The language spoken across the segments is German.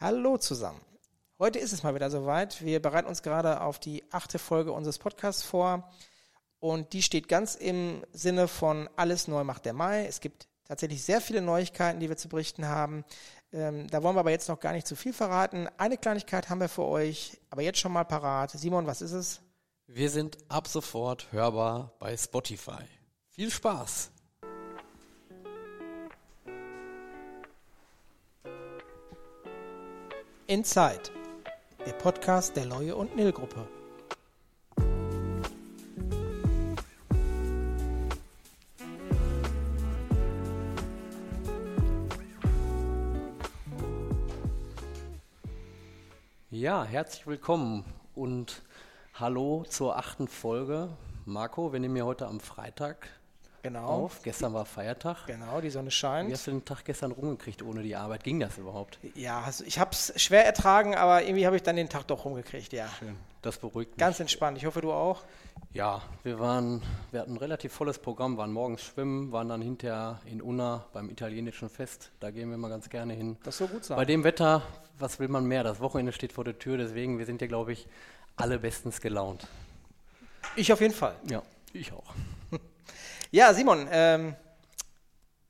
Hallo zusammen. Heute ist es mal wieder soweit. Wir bereiten uns gerade auf die achte Folge unseres Podcasts vor. Und die steht ganz im Sinne von Alles neu macht der Mai. Es gibt tatsächlich sehr viele Neuigkeiten, die wir zu berichten haben. Ähm, da wollen wir aber jetzt noch gar nicht zu viel verraten. Eine Kleinigkeit haben wir für euch, aber jetzt schon mal parat. Simon, was ist es? Wir sind ab sofort hörbar bei Spotify. Viel Spaß! Inside, der Podcast der Leue und Nil Gruppe. Ja, herzlich willkommen und hallo zur achten Folge. Marco, wir nehmen ja heute am Freitag Genau. auf. Gestern war Feiertag. Genau, die Sonne Wie scheint. hast du den Tag gestern rumgekriegt ohne die Arbeit? Ging das überhaupt? Ja, also ich habe es schwer ertragen, aber irgendwie habe ich dann den Tag doch rumgekriegt, ja. Schön. Das beruhigt mich. Ganz entspannt. Ich hoffe, du auch. Ja, wir waren, wir hatten ein relativ volles Programm, waren morgens schwimmen, waren dann hinterher in Unna beim italienischen Fest. Da gehen wir mal ganz gerne hin. Das soll gut sein. Bei dem Wetter, was will man mehr? Das Wochenende steht vor der Tür, deswegen, wir sind ja, glaube ich, alle bestens gelaunt. Ich auf jeden Fall. Ja, ich auch. Ja, Simon, ähm,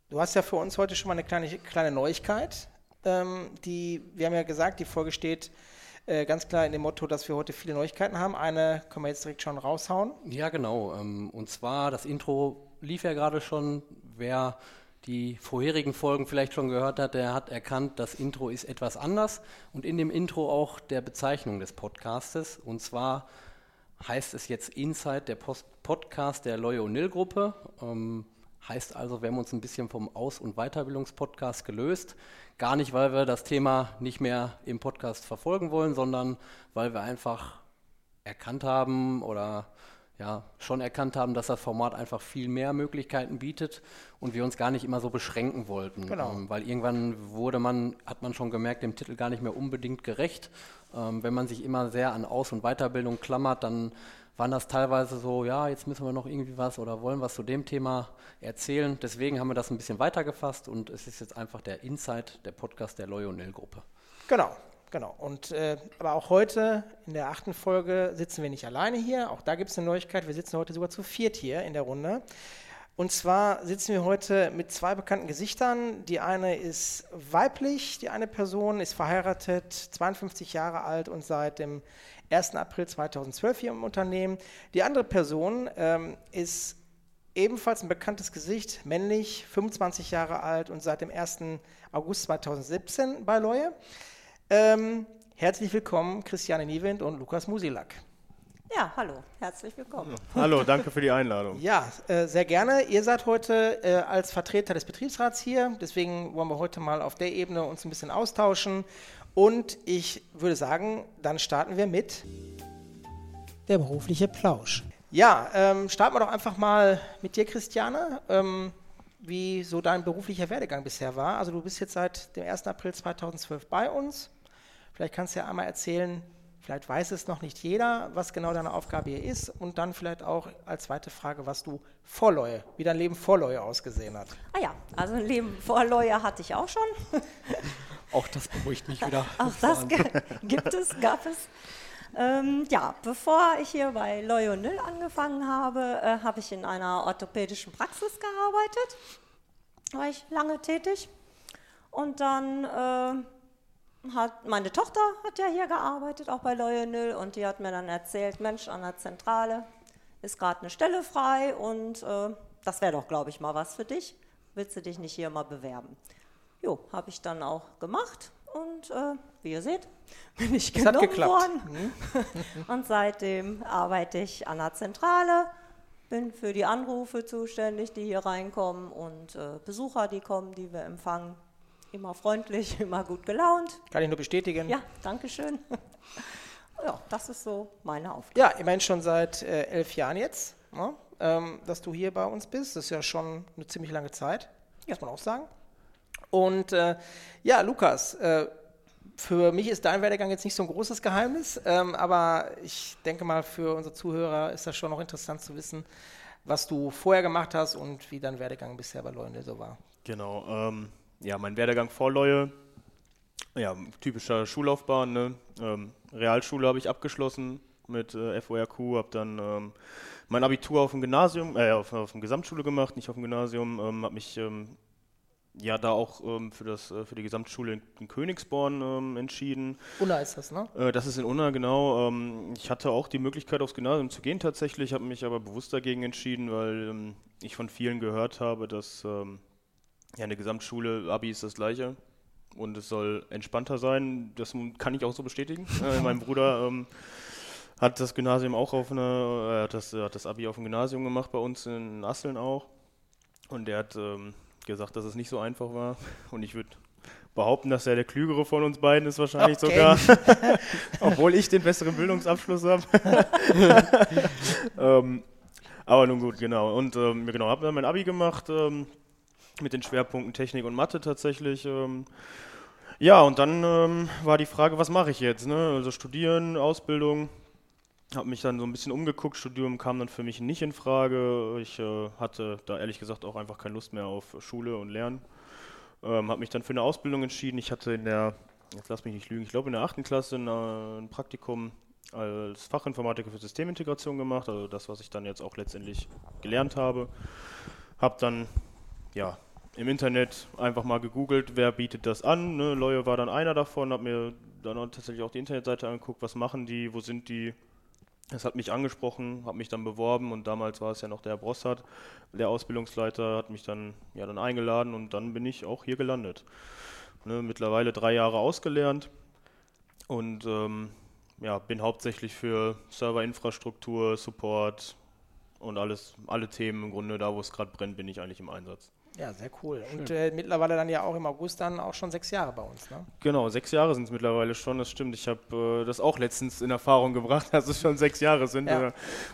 du hast ja für uns heute schon mal eine kleine, kleine Neuigkeit. Ähm, die, wir haben ja gesagt, die Folge steht äh, ganz klar in dem Motto, dass wir heute viele Neuigkeiten haben. Eine können wir jetzt direkt schon raushauen. Ja, genau. ähm, Und zwar, das Intro lief ja gerade schon. Wer die vorherigen Folgen vielleicht schon gehört hat, der hat erkannt, das Intro ist etwas anders. Und in dem Intro auch der Bezeichnung des Podcastes. Und zwar heißt es jetzt Inside, der Post Podcast der Loyo Nil Gruppe. Ähm, heißt also, wir haben uns ein bisschen vom Aus- und Weiterbildungspodcast gelöst. Gar nicht, weil wir das Thema nicht mehr im Podcast verfolgen wollen, sondern weil wir einfach erkannt haben oder ja, schon erkannt haben, dass das Format einfach viel mehr Möglichkeiten bietet und wir uns gar nicht immer so beschränken wollten. Genau. Ähm, weil irgendwann wurde man, hat man schon gemerkt, dem Titel gar nicht mehr unbedingt gerecht. Ähm, wenn man sich immer sehr an Aus- und Weiterbildung klammert, dann waren das teilweise so, ja, jetzt müssen wir noch irgendwie was oder wollen was zu dem Thema erzählen. Deswegen haben wir das ein bisschen weitergefasst und es ist jetzt einfach der Insight, der Podcast der Loyonel-Gruppe. Genau, genau. Und äh, aber auch heute in der achten Folge sitzen wir nicht alleine hier. Auch da gibt es eine Neuigkeit. Wir sitzen heute sogar zu viert hier in der Runde. Und zwar sitzen wir heute mit zwei bekannten Gesichtern. Die eine ist weiblich, die eine Person ist verheiratet, 52 Jahre alt und seit dem 1. April 2012 hier im Unternehmen. Die andere Person ähm, ist ebenfalls ein bekanntes Gesicht, männlich, 25 Jahre alt und seit dem 1. August 2017 bei Leue. Ähm, herzlich willkommen, Christiane Niewind und Lukas Musilak. Ja, hallo, herzlich willkommen. Hallo, danke für die Einladung. Ja, äh, sehr gerne. Ihr seid heute äh, als Vertreter des Betriebsrats hier, deswegen wollen wir heute mal auf der Ebene uns ein bisschen austauschen. Und ich würde sagen, dann starten wir mit der berufliche Plausch. Ja, ähm, starten wir doch einfach mal mit dir, Christiane. Ähm, wie so dein beruflicher Werdegang bisher war. Also du bist jetzt seit dem 1. April 2012 bei uns. Vielleicht kannst du ja einmal erzählen, vielleicht weiß es noch nicht jeder, was genau deine Aufgabe hier ist und dann vielleicht auch als zweite Frage, was du vor Leue, wie dein Leben vor Leue ausgesehen hat. Ah ja, also ein Leben vor Lawyer hatte ich auch schon. Auch das beruhigt mich wieder. Auch das gibt es, gab es. Ähm, ja, bevor ich hier bei Loyonil angefangen habe, äh, habe ich in einer orthopädischen Praxis gearbeitet. War ich lange tätig. Und dann äh, hat meine Tochter hat ja hier gearbeitet, auch bei Loyonil, und die hat mir dann erzählt, Mensch, an der Zentrale ist gerade eine Stelle frei und äh, das wäre doch, glaube ich, mal was für dich. Willst du dich nicht hier mal bewerben? Jo, habe ich dann auch gemacht und äh, wie ihr seht, bin ich genommen worden. und seitdem arbeite ich an der Zentrale, bin für die Anrufe zuständig, die hier reinkommen und äh, Besucher, die kommen, die wir empfangen. Immer freundlich, immer gut gelaunt. Kann ich nur bestätigen. Ja, danke schön. ja, das ist so meine Aufgabe. Ja, immerhin schon seit äh, elf Jahren jetzt, ne? ähm, dass du hier bei uns bist. Das ist ja schon eine ziemlich lange Zeit, muss man auch sagen. Und äh, ja, Lukas, äh, für mich ist dein Werdegang jetzt nicht so ein großes Geheimnis, ähm, aber ich denke mal, für unsere Zuhörer ist das schon noch interessant zu wissen, was du vorher gemacht hast und wie dein Werdegang bisher bei Leunde so war. Genau. Ähm, ja, mein Werdegang vor Leue ja, typischer Schullaufbahn. Ne? Ähm, Realschule habe ich abgeschlossen mit äh, FORQ, habe dann ähm, mein Abitur auf dem Gymnasium, äh, auf, auf dem Gesamtschule gemacht, nicht auf dem Gymnasium, ähm, habe mich ähm, ja da auch ähm, für, das, äh, für die Gesamtschule in, in Königsborn ähm, entschieden. Unna ist das, ne? Äh, das ist in Unna, genau. Ähm, ich hatte auch die Möglichkeit, aufs Gymnasium zu gehen tatsächlich, habe mich aber bewusst dagegen entschieden, weil ähm, ich von vielen gehört habe, dass ja, eine Gesamtschule, Abi ist das gleiche und es soll entspannter sein. Das kann ich auch so bestätigen. äh, mein Bruder ähm, hat das Gymnasium auch auf eine, äh, hat, das, hat das Abi auf dem Gymnasium gemacht, bei uns in Asseln auch. Und der hat ähm, gesagt, dass es nicht so einfach war. Und ich würde behaupten, dass er der Klügere von uns beiden ist wahrscheinlich Okay. sogar. Obwohl ich den besseren Bildungsabschluss habe. ähm, aber nun gut, genau. Und ähm, genau, habe dann mein Abi gemacht ähm, mit den Schwerpunkten Technik und Mathe tatsächlich. Ähm, ja, und dann ähm, war die Frage, was mache ich jetzt? Ne? Also studieren, Ausbildung. Habe mich dann so ein bisschen umgeguckt. Studium kam dann für mich nicht in Frage. Ich äh, hatte da ehrlich gesagt auch einfach keine Lust mehr auf Schule und Lernen. Ähm, habe mich dann für eine Ausbildung entschieden. Ich hatte in der, jetzt lass mich nicht lügen, ich glaube in der achten Klasse ein, äh, ein Praktikum als Fachinformatiker für Systemintegration gemacht, also das, was ich dann jetzt auch letztendlich gelernt habe. Habe dann ja im Internet einfach mal gegoogelt, wer bietet das an. Ne? Leue war dann einer davon, habe mir dann tatsächlich auch die Internetseite angeguckt, was machen die, wo sind die. Das hat mich angesprochen, habe mich dann beworben und damals war es ja noch der Herr Brossart, der Ausbildungsleiter, hat mich dann ja dann eingeladen und dann bin ich auch hier gelandet. Ne, mittlerweile drei Jahre ausgelernt und ähm, ja, bin hauptsächlich für Serverinfrastruktur, Support und alles, alle Themen im Grunde, da wo es gerade brennt, bin ich eigentlich im Einsatz. Ja, sehr cool. Und äh, mittlerweile dann ja auch im August dann auch schon sechs Jahre bei uns, ne? Genau, sechs Jahre sind es mittlerweile schon, das stimmt. Ich habe äh, das auch letztens in Erfahrung gebracht, dass es schon sechs Jahre sind. Ja. Äh,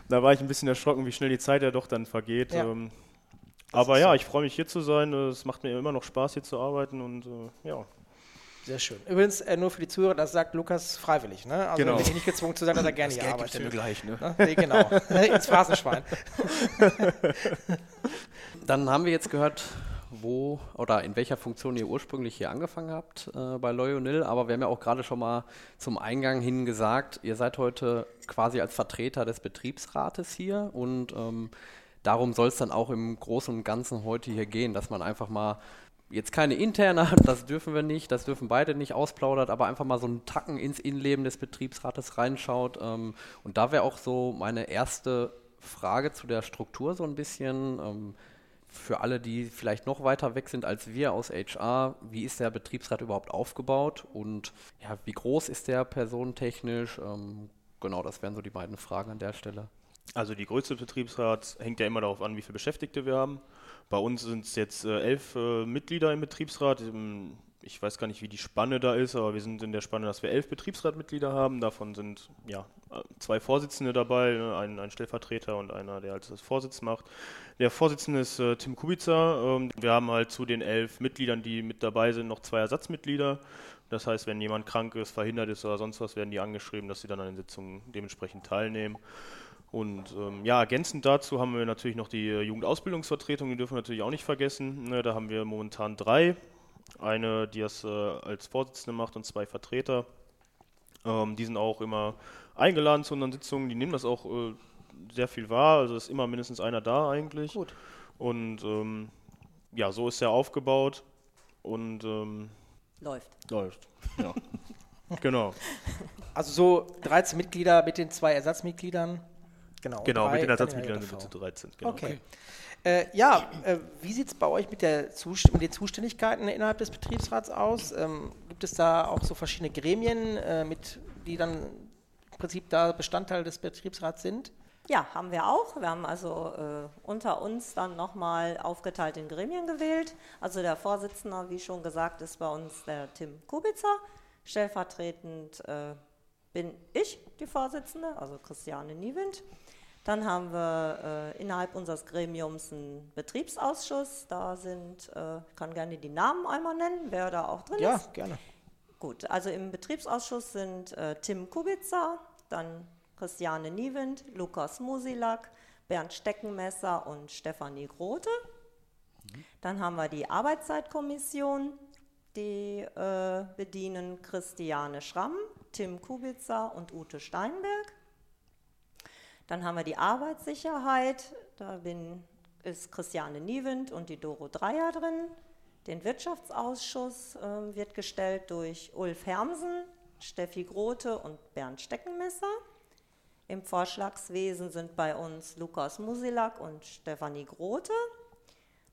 da war ich ein bisschen erschrocken, wie schnell die Zeit ja doch dann vergeht. Ja. Ähm, aber ja, ich freue mich hier zu sein. Äh, Es macht mir immer noch Spaß, hier zu arbeiten und äh, ja. Sehr schön. Übrigens, äh, nur für die Zuhörer, das sagt Lukas freiwillig, ne? Also Genau. wir sind nicht gezwungen zu sagen, dass er gerne hier arbeitet. gleich, ne? Ne? Nee, genau. Ins Phrasenschwein. Dann haben wir jetzt gehört, wo oder in welcher Funktion ihr ursprünglich hier angefangen habt äh, bei Loyonil, aber wir haben ja auch gerade schon mal zum Eingang hin gesagt, ihr seid heute quasi als Vertreter des Betriebsrates hier und ähm, darum soll es dann auch im Großen und Ganzen heute hier gehen, dass man einfach mal jetzt keine interne, das dürfen wir nicht, das dürfen beide nicht ausplaudert, aber einfach mal so einen Tacken ins Innenleben des Betriebsrates reinschaut. Ähm, und da wäre auch so meine erste Frage zu der Struktur so ein bisschen. Ähm, für alle, die vielleicht noch weiter weg sind als wir aus HR, wie ist der Betriebsrat überhaupt aufgebaut und ja, wie groß ist der personentechnisch? Ähm, genau, das wären so die beiden Fragen an der Stelle. Also die Größe des Betriebsrats hängt ja immer darauf an, wie viele Beschäftigte wir haben. Bei uns sind es jetzt äh, elf äh, Mitglieder im Betriebsrat. Ähm, Ich weiß gar nicht, wie die Spanne da ist, aber wir sind in der Spanne, dass wir elf Betriebsratmitglieder haben. Davon sind ja äh, zwei Vorsitzende dabei, ne, ein, ein Stellvertreter und einer, der halt das Vorsitz macht. Der Vorsitzende ist äh, Tim Kubica. Ähm, wir haben halt zu den elf Mitgliedern, die mit dabei sind, noch zwei Ersatzmitglieder. Das heißt, wenn jemand krank ist, verhindert ist oder sonst was, werden die angeschrieben, dass sie dann an den Sitzungen dementsprechend teilnehmen. Und ähm, ja, ergänzend dazu haben wir natürlich noch die äh, Jugendausbildungsvertretung, die dürfen wir natürlich auch nicht vergessen. Ne, da haben wir momentan drei. Eine, die das äh, als Vorsitzende macht und zwei Vertreter. Ähm, die sind auch immer eingeladen zu unseren Sitzungen, die nehmen das auch äh, sehr viel wahr, also ist immer mindestens einer da eigentlich. Gut. Und ähm, ja, so ist er aufgebaut und ähm, Läuft. läuft. Ja. genau. Also so 13 Mitglieder mit den zwei Ersatzmitgliedern. Genau. Genau, drei mit den Ersatzmitgliedern sind wir zu 13. Genau. Okay. Äh, ja, äh, wie sieht es bei euch mit, der Zust mit den Zuständigkeiten innerhalb des Betriebsrats aus? Ähm, gibt es da auch so verschiedene Gremien, äh, mit, die dann im Prinzip da Bestandteil des Betriebsrats sind? Ja, haben wir auch. Wir haben also äh, unter uns dann nochmal aufgeteilt in Gremien gewählt. Also der Vorsitzende, wie schon gesagt, ist bei uns der Tim Kubitzer. Stellvertretend äh, bin ich die Vorsitzende, also Christiane Niewind. Dann haben wir äh, innerhalb unseres Gremiums einen Betriebsausschuss. Da sind, äh, ich kann gerne die Namen einmal nennen, wer da auch drin Ja, ist. gerne. Gut, also im Betriebsausschuss sind äh, Tim Kubica, dann Christiane Niewind, Lukas Musilak, Bernd Steckenmesser und Stefanie Grote. Dann haben wir die Arbeitszeitkommission. Die äh, bedienen Christiane Schramm, Tim Kubitzer und Ute Steinberg. Dann haben wir die Arbeitssicherheit, da bin, ist Christiane Niewind und die Doro Dreier drin. Den Wirtschaftsausschuss äh, wird gestellt durch Ulf Hermsen, Steffi Grote und Bernd Steckenmesser. Im Vorschlagswesen sind bei uns Lukas Musilak und Stefanie Grote.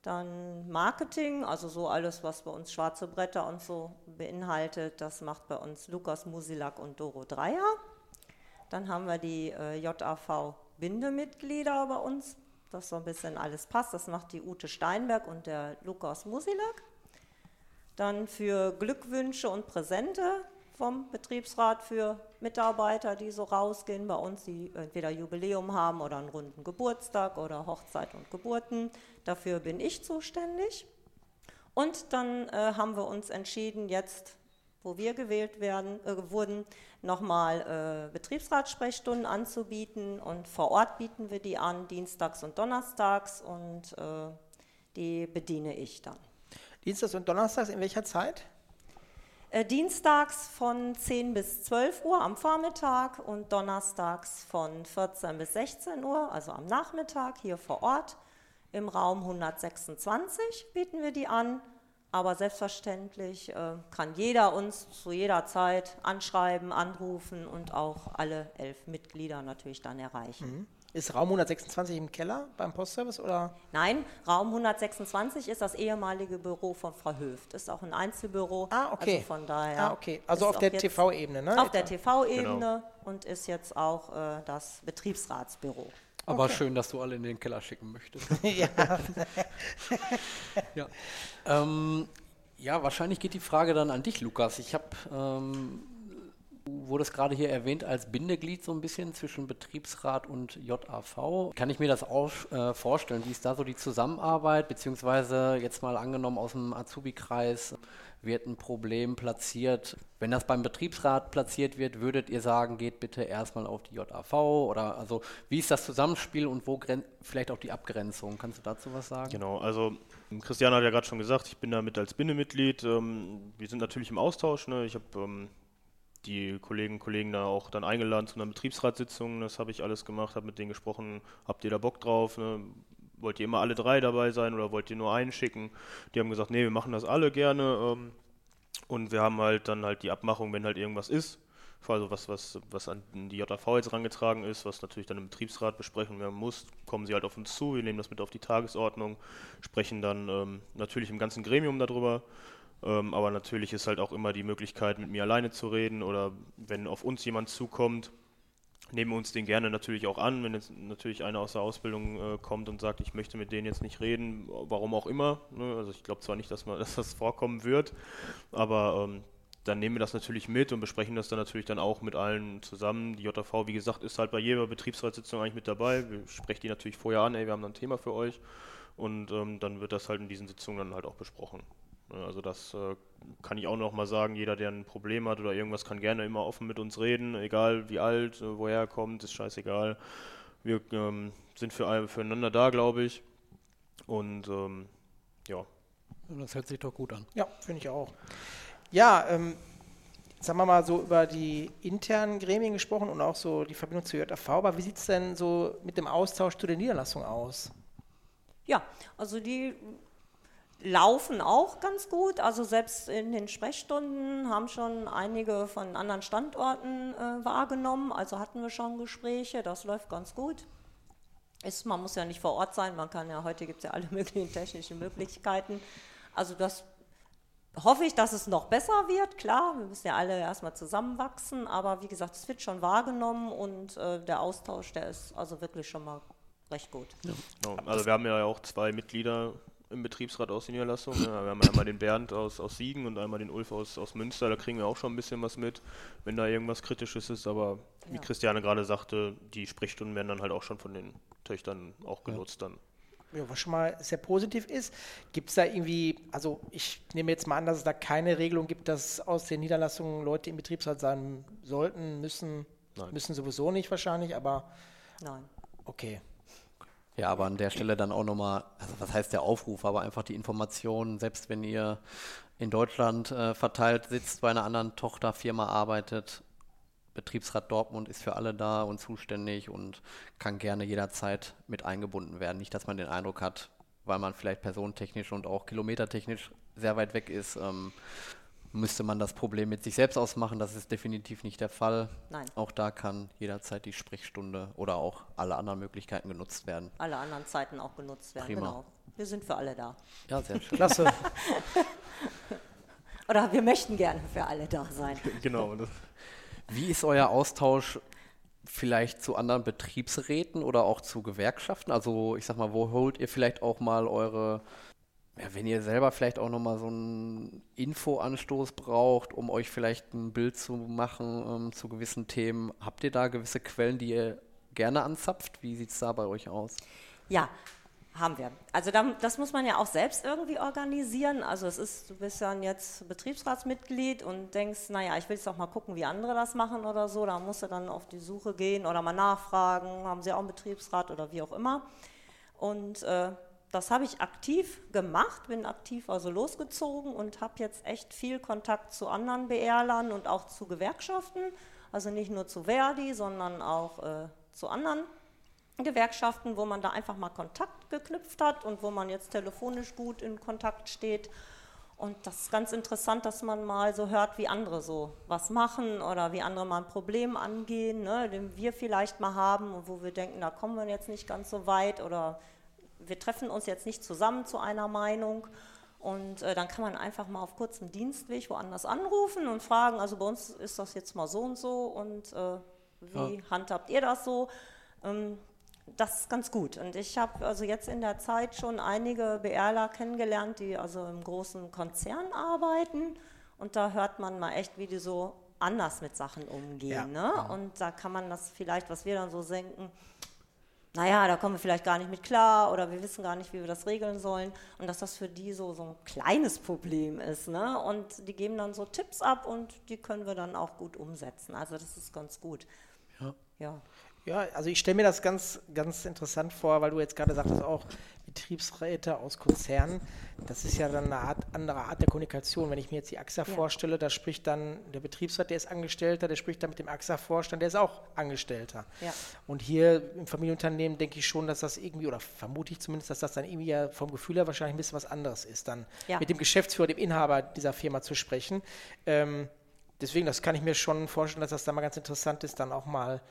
Dann Marketing, also so alles, was bei uns schwarze Bretter und so beinhaltet, das macht bei uns Lukas Musilak und Doro Dreier. Dann haben wir die äh, JAV-Bindemitglieder bei uns, dass so ein bisschen alles passt. Das macht die Ute Steinberg und der Lukas Musilak. Dann für Glückwünsche und Präsente vom Betriebsrat für Mitarbeiter, die so rausgehen bei uns, die entweder Jubiläum haben oder einen runden Geburtstag oder Hochzeit und Geburten. Dafür bin ich zuständig. Und dann äh, haben wir uns entschieden, jetzt, wo wir gewählt werden, äh, wurden, nochmal äh, Betriebsratssprechstunden anzubieten. Und vor Ort bieten wir die an, dienstags und donnerstags. Und äh, die bediene ich dann. Dienstags und donnerstags in welcher Zeit? Äh, dienstags von 10 bis 12 Uhr am Vormittag und donnerstags von 14 bis 16 Uhr, also am Nachmittag hier vor Ort. Im Raum 126 bieten wir die an, aber selbstverständlich äh, kann jeder uns zu jeder Zeit anschreiben, anrufen und auch alle elf Mitglieder natürlich dann erreichen. Mhm. Ist Raum 126 im Keller beim Postservice oder? Nein, Raum 126 ist das ehemalige Büro von Frau Höft. Ist auch ein Einzelbüro. Ah, okay. Also von daher. Ah, okay. Also auf der TV-Ebene, ne? Auf der TV-Ebene genau. und ist jetzt auch äh, das Betriebsratsbüro. Aber okay. schön, dass du alle in den Keller schicken möchtest. ja. ja. Ähm, ja, wahrscheinlich geht die Frage dann an dich, Lukas. Ich habe ähm, Du wurdest gerade hier erwähnt als Bindeglied so ein bisschen zwischen Betriebsrat und JAV. Kann ich mir das auch äh, vorstellen? Wie ist da so die Zusammenarbeit? Beziehungsweise jetzt mal angenommen aus dem Azubi-Kreis wird ein Problem platziert. Wenn das beim Betriebsrat platziert wird, würdet ihr sagen, geht bitte erstmal auf die JAV? Oder also wie ist das Zusammenspiel und wo vielleicht auch die Abgrenzung? Kannst du dazu was sagen? Genau, also Christian hat ja gerade schon gesagt, ich bin da mit als Bindemitglied. Ähm, wir sind natürlich im Austausch. Ne? Ich habe ähm, die Kolleginnen und Kollegen da auch dann eingeladen zu einer Betriebsratssitzung. Das habe ich alles gemacht, habe mit denen gesprochen, habt ihr da Bock drauf? Ne? Wollt ihr immer alle drei dabei sein oder wollt ihr nur einen schicken? Die haben gesagt, nee, wir machen das alle gerne. Ähm, und wir haben halt dann halt die Abmachung, wenn halt irgendwas ist, also was, was, was an die JAV jetzt herangetragen ist, was natürlich dann im Betriebsrat besprechen werden muss, kommen sie halt auf uns zu, wir nehmen das mit auf die Tagesordnung, sprechen dann ähm, natürlich im ganzen Gremium darüber ähm, aber natürlich ist halt auch immer die Möglichkeit, mit mir alleine zu reden oder wenn auf uns jemand zukommt, nehmen wir uns den gerne natürlich auch an. Wenn jetzt natürlich einer aus der Ausbildung äh, kommt und sagt, ich möchte mit denen jetzt nicht reden, warum auch immer. Ne? Also ich glaube zwar nicht, dass, man, dass das vorkommen wird, aber ähm, dann nehmen wir das natürlich mit und besprechen das dann natürlich dann auch mit allen zusammen. Die JV, wie gesagt, ist halt bei jeder Betriebsratssitzung eigentlich mit dabei. Wir sprechen die natürlich vorher an, ey, wir haben da ein Thema für euch. Und ähm, dann wird das halt in diesen Sitzungen dann halt auch besprochen. Ne, also das äh, kann ich auch noch mal sagen. Jeder, der ein Problem hat oder irgendwas, kann gerne immer offen mit uns reden, egal wie alt, äh, woher er kommt, ist scheißegal. Wir ähm, sind für, füreinander da, glaube ich. Und ähm, ja. Das hört sich doch gut an. Ja, finde ich auch. Ja, ähm, jetzt haben wir mal so über die internen Gremien gesprochen und auch so die Verbindung zur JAV. Aber wie sieht es denn so mit dem Austausch zu der Niederlassung aus? Ja, also die laufen auch ganz gut. Also selbst in den Sprechstunden haben schon einige von anderen Standorten äh, wahrgenommen. Also hatten wir schon Gespräche, das läuft ganz gut. Ist, man muss ja nicht vor Ort sein, man kann ja, heute gibt es ja alle möglichen technischen Möglichkeiten. Also das hoffe ich, dass es noch besser wird. Klar, wir müssen ja alle erstmal zusammenwachsen, aber wie gesagt, es wird schon wahrgenommen und äh, der Austausch, der ist also wirklich schon mal recht gut. Ja. Also wir haben ja auch zwei Mitglieder im Betriebsrat aus der Niederlassung. Ja, wir haben einmal den Bernd aus, aus Siegen und einmal den Ulf aus, aus Münster. Da kriegen wir auch schon ein bisschen was mit, wenn da irgendwas Kritisches ist. Aber wie ja. Christiane gerade sagte, die Sprechstunden werden dann halt auch schon von den Töchtern auch genutzt ja. dann. Ja, was schon mal sehr positiv ist. Gibt es da irgendwie, also ich nehme jetzt mal an, dass es da keine Regelung gibt, dass aus den Niederlassungen Leute im Betriebsrat sein sollten, müssen, Nein. müssen sowieso nicht wahrscheinlich, aber Nein. Okay. Ja, aber an der Stelle dann auch nochmal, also was heißt der Aufruf, aber einfach die Information, selbst wenn ihr in Deutschland äh, verteilt sitzt, bei einer anderen Tochterfirma arbeitet. Betriebsrat Dortmund ist für alle da und zuständig und kann gerne jederzeit mit eingebunden werden. Nicht, dass man den Eindruck hat, weil man vielleicht personentechnisch und auch kilometertechnisch sehr weit weg ist, ähm, müsste man das Problem mit sich selbst ausmachen. Das ist definitiv nicht der Fall. Nein. Auch da kann jederzeit die Sprechstunde oder auch alle anderen Möglichkeiten genutzt werden. Alle anderen Zeiten auch genutzt werden. Prima. Genau. Wir sind für alle da. Ja, sehr schön. Klasse. Oder wir möchten gerne für alle da sein. Genau. Wie ist euer Austausch vielleicht zu anderen Betriebsräten oder auch zu Gewerkschaften? Also ich sag mal, wo holt ihr vielleicht auch mal eure, ja, wenn ihr selber vielleicht auch nochmal so einen Infoanstoß braucht, um euch vielleicht ein Bild zu machen ähm, zu gewissen Themen, habt ihr da gewisse Quellen, die ihr gerne anzapft? Wie sieht es da bei euch aus? Ja, haben wir. Also da, das muss man ja auch selbst irgendwie organisieren. Also es ist, du bist ja jetzt Betriebsratsmitglied und denkst, naja, ich will jetzt auch mal gucken, wie andere das machen oder so. Da musst du dann auf die Suche gehen oder mal nachfragen, haben sie auch einen Betriebsrat oder wie auch immer. Und äh, das habe ich aktiv gemacht, bin aktiv also losgezogen und habe jetzt echt viel Kontakt zu anderen BRlern und auch zu Gewerkschaften. Also nicht nur zu Verdi, sondern auch äh, zu anderen Gewerkschaften, wo man da einfach mal Kontakt geknüpft hat und wo man jetzt telefonisch gut in Kontakt steht. Und das ist ganz interessant, dass man mal so hört, wie andere so was machen oder wie andere mal ein Problem angehen, ne, den wir vielleicht mal haben und wo wir denken, da kommen wir jetzt nicht ganz so weit oder wir treffen uns jetzt nicht zusammen zu einer Meinung. Und äh, dann kann man einfach mal auf kurzem Dienstweg woanders anrufen und fragen, also bei uns ist das jetzt mal so und so und äh, wie handhabt ihr das so? Ähm, das ist ganz gut. Und ich habe also jetzt in der Zeit schon einige BRler kennengelernt, die also im großen Konzern arbeiten. Und da hört man mal echt, wie die so anders mit Sachen umgehen. Ja. Ne? Und da kann man das vielleicht, was wir dann so denken, naja, da kommen wir vielleicht gar nicht mit klar oder wir wissen gar nicht, wie wir das regeln sollen. Und dass das für die so, so ein kleines Problem ist. Ne? Und die geben dann so Tipps ab und die können wir dann auch gut umsetzen. Also das ist ganz gut. Ja. Ja. Ja, also ich stelle mir das ganz, ganz interessant vor, weil du jetzt gerade sagtest, auch Betriebsräte aus Konzernen, das ist ja dann eine Art, andere Art der Kommunikation. Wenn ich mir jetzt die AXA Ja. vorstelle, da spricht dann der Betriebsrat, der ist Angestellter, der spricht dann mit dem AXA-Vorstand, der ist auch Angestellter. Ja. Und hier im Familienunternehmen denke ich schon, dass das irgendwie, oder vermute ich zumindest, dass das dann irgendwie ja vom Gefühl her wahrscheinlich ein bisschen was anderes ist, dann Ja. mit dem Geschäftsführer, dem Inhaber dieser Firma zu sprechen. Ähm, deswegen, das kann ich mir schon vorstellen, dass das da mal ganz interessant ist, dann auch mal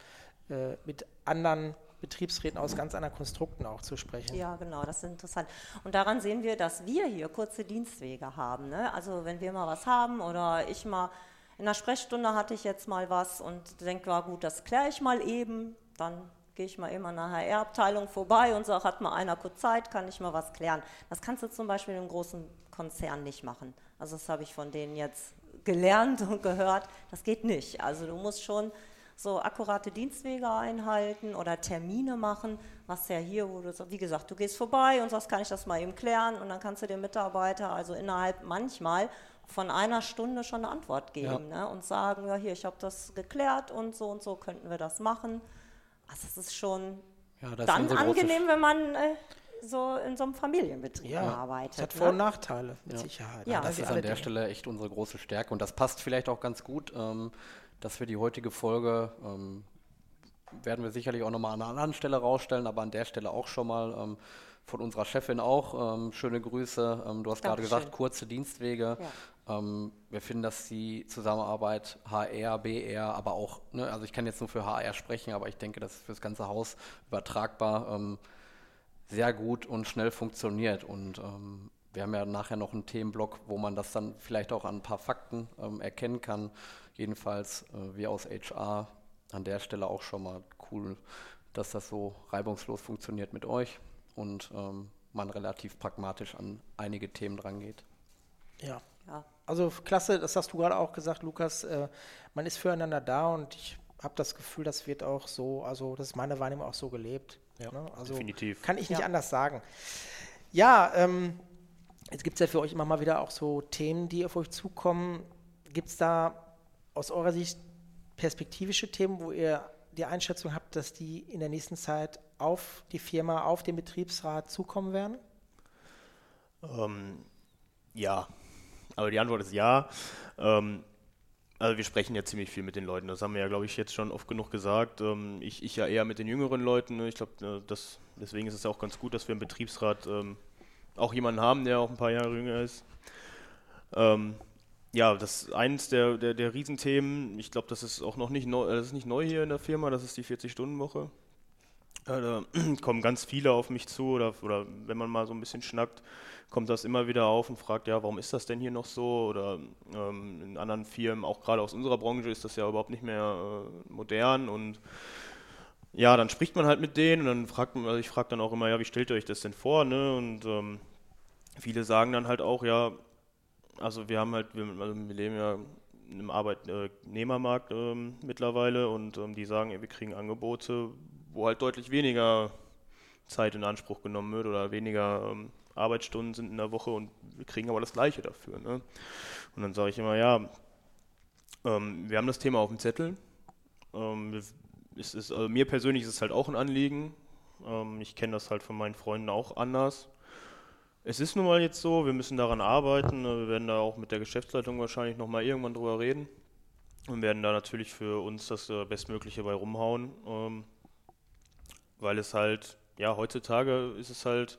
äh, mit anderen Betriebsräten aus ganz anderen Konstrukten auch zu sprechen. Ja, genau, das ist interessant. Und daran sehen wir, dass wir hier kurze Dienstwege haben. Ne? Also wenn wir mal was haben oder ich mal in der Sprechstunde hatte ich jetzt mal was und denke, war gut, das kläre ich mal eben, dann gehe ich mal eben an der HR-Abteilung vorbei und sage, hat mal einer kurz Zeit, kann ich mal was klären. Das kannst du zum Beispiel in einem großen Konzern nicht machen. Also das habe ich von denen jetzt gelernt und gehört. Das geht nicht. Also du musst schon so akkurate Dienstwege einhalten oder Termine machen, was ja hier, wo du, so- wie gesagt, du gehst vorbei und sagst, kann ich das mal eben klären und dann kannst du dem Mitarbeiter also innerhalb manchmal von einer Stunde schon eine Antwort geben ne? und sagen, ja hier, ich habe das geklärt und so und so könnten wir das machen. Also es ist schon Ja, dann angenehm, wenn man äh, so in so einem Familienbetrieb Ja, arbeitet. das hat ne? Vor- und Nachteile, mit Ja. Sicherheit. Ja. Das Das ist an der Dinge. Stelle echt unsere große Stärke und das passt vielleicht auch ganz gut, ähm, dass wir die heutige Folge, ähm, werden wir sicherlich auch nochmal an einer anderen Stelle rausstellen, aber an der Stelle auch schon mal ähm, von unserer Chefin auch. Ähm, schöne Grüße. Ähm, du hast gerade gesagt, kurze Dienstwege. Ähm, wir finden, dass die Zusammenarbeit HR, BR, aber auch, ne, also ich kann jetzt nur für HR sprechen, aber ich denke, das ist für das ganze Haus übertragbar. Sehr gut und schnell funktioniert. Und ähm, wir haben ja nachher noch einen Themenblock, wo man das dann vielleicht auch an ein paar Fakten ähm, erkennen kann. Jedenfalls äh, wir aus HR an der Stelle auch schon mal cool, dass das so reibungslos funktioniert mit euch und ähm, man relativ pragmatisch an einige Themen drangeht. Ja. Ja. Also klasse, das hast du gerade auch gesagt, Lukas. Äh, man ist füreinander da und ich habe das Gefühl, das wird auch so, also das ist meine Wahrnehmung auch so gelebt. Ja, ne? also definitiv. Kann ich nicht Ja. anders sagen. Ja, ähm, jetzt gibt es ja für euch immer mal wieder auch so Themen, die auf euch zukommen. Gibt es da aus eurer Sicht perspektivische Themen, wo ihr die Einschätzung habt, dass die in der nächsten Zeit auf die Firma, auf den Betriebsrat zukommen werden? Ähm, ja, Aber die Antwort ist ja. Ähm, also wir sprechen ja ziemlich viel mit den Leuten. Das haben wir ja, glaube ich, jetzt schon oft genug gesagt. Ähm, ich, ich ja eher mit den jüngeren Leuten. Ne? Ich glaube, äh, deswegen ist es auch ganz gut, dass wir im Betriebsrat ähm, auch jemanden haben, der auch ein paar Jahre jünger ist. Ähm, ja, das ist eines der, der, der Riesenthemen. Ich glaube, das ist auch noch nicht neu, das ist nicht neu hier in der Firma, das ist die 40-Stunden-Woche. Äh, da kommen ganz viele auf mich zu oder, oder wenn man mal so ein bisschen schnackt, kommt das immer wieder auf und fragt, ja, warum ist das denn hier noch so? Oder ähm, in anderen Firmen, auch gerade aus unserer Branche, ist das ja überhaupt nicht mehr äh, modern und ja, dann spricht man halt mit denen und dann fragt man, also ich frage dann auch immer, ja, wie stellt ihr euch das denn vor? Ne? Und ähm, viele sagen dann halt auch, ja, also wir haben halt, wir, also wir leben ja im Arbeitnehmermarkt ähm, mittlerweile und ähm, die sagen, wir kriegen Angebote, wo halt deutlich weniger Zeit in Anspruch genommen wird oder weniger ähm, Arbeitsstunden sind in der Woche und wir kriegen aber das Gleiche dafür. Ne? Und dann sage ich immer, ja, ähm, wir haben das Thema auf dem Zettel. Ähm, es ist, also mir persönlich ist es halt auch ein Anliegen. Ähm, ich kenne das halt von meinen Freunden auch anders. Es ist nun mal jetzt so, wir müssen daran arbeiten. Wir werden da auch mit der Geschäftsleitung wahrscheinlich nochmal irgendwann drüber reden und werden da natürlich für uns das äh, Bestmögliche bei rumhauen. Ähm, weil es halt, ja, heutzutage ist es halt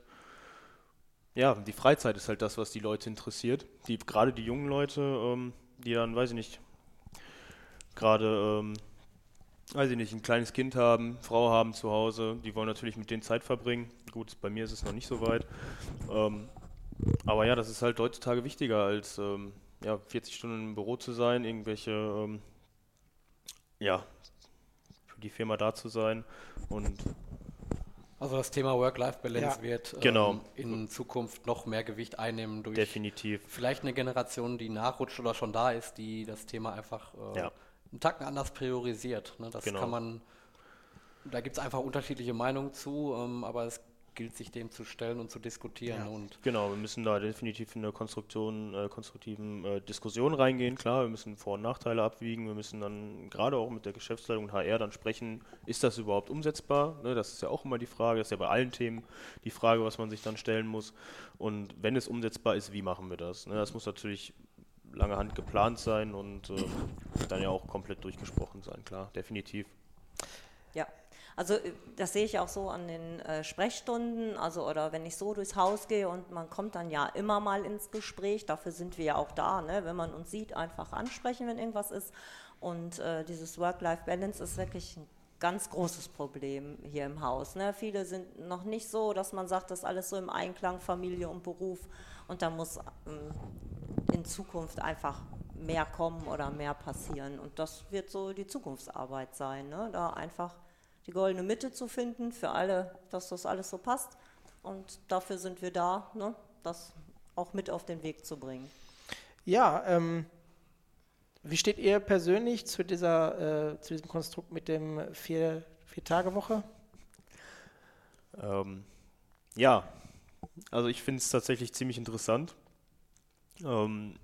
ja, die Freizeit ist halt das, was die Leute interessiert. Die, gerade die jungen Leute, ähm, die dann, weiß ich nicht, gerade, ähm, weiß ich nicht, ein kleines Kind haben, Frau haben zu Hause, die wollen natürlich mit denen Zeit verbringen. Gut, bei mir ist es noch nicht so weit. Ähm, aber ja, das ist halt heutzutage wichtiger als ähm, ja, 40 Stunden im Büro zu sein, irgendwelche, ähm, ja, für die Firma da zu sein und also das Thema Work-Life-Balance ja. wird genau. ähm, in Zukunft noch mehr Gewicht einnehmen durch Definitiv. vielleicht eine Generation, die nachrutscht oder schon da ist, die das Thema einfach äh, ja. einen Tacken anders priorisiert. Ne? Das genau. kann man, da gibt es einfach unterschiedliche Meinungen zu, ähm, aber es gilt, sich dem zu stellen und zu diskutieren. Ja. Und genau, wir müssen da definitiv in eine Konstruktion, äh, konstruktiven äh, Diskussion reingehen. Klar, wir müssen Vor- und Nachteile abwiegen. Wir müssen dann gerade auch mit der Geschäftsleitung und HR dann sprechen, ist das überhaupt umsetzbar? Ne, das ist ja auch immer die Frage, das ist ja bei allen Themen die Frage, was man sich dann stellen muss. Und wenn es umsetzbar ist, wie machen wir das? Ne, das muss natürlich lange Hand geplant sein und äh, dann ja auch komplett durchgesprochen sein, klar, definitiv. Ja, also äh, das sehe ich auch so an den äh, Sprechstunden, also oder wenn ich so durchs Haus gehe und man kommt dann ja immer mal ins Gespräch, dafür sind wir ja auch da, ne? wenn man uns sieht, einfach ansprechen, wenn irgendwas ist. Und äh, dieses Work-Life-Balance ist wirklich ein ganz großes Problem hier im Haus. Ne? Viele sind noch nicht so, dass man sagt, das ist alles so im Einklang, Familie und Beruf. Und da muss ähm, in Zukunft einfach mehr kommen oder mehr passieren. Und das wird so die Zukunftsarbeit sein, ne? da einfach die goldene Mitte zu finden für alle, dass das alles so passt. Und dafür sind wir da, ne, das auch mit auf den Weg zu bringen. Ja, ähm, wie steht ihr persönlich zu, dieser, äh, zu diesem Konstrukt mit dem vier, Vier-Tage-Woche? Ähm, ja, also ich finde es tatsächlich ziemlich interessant. Ähm,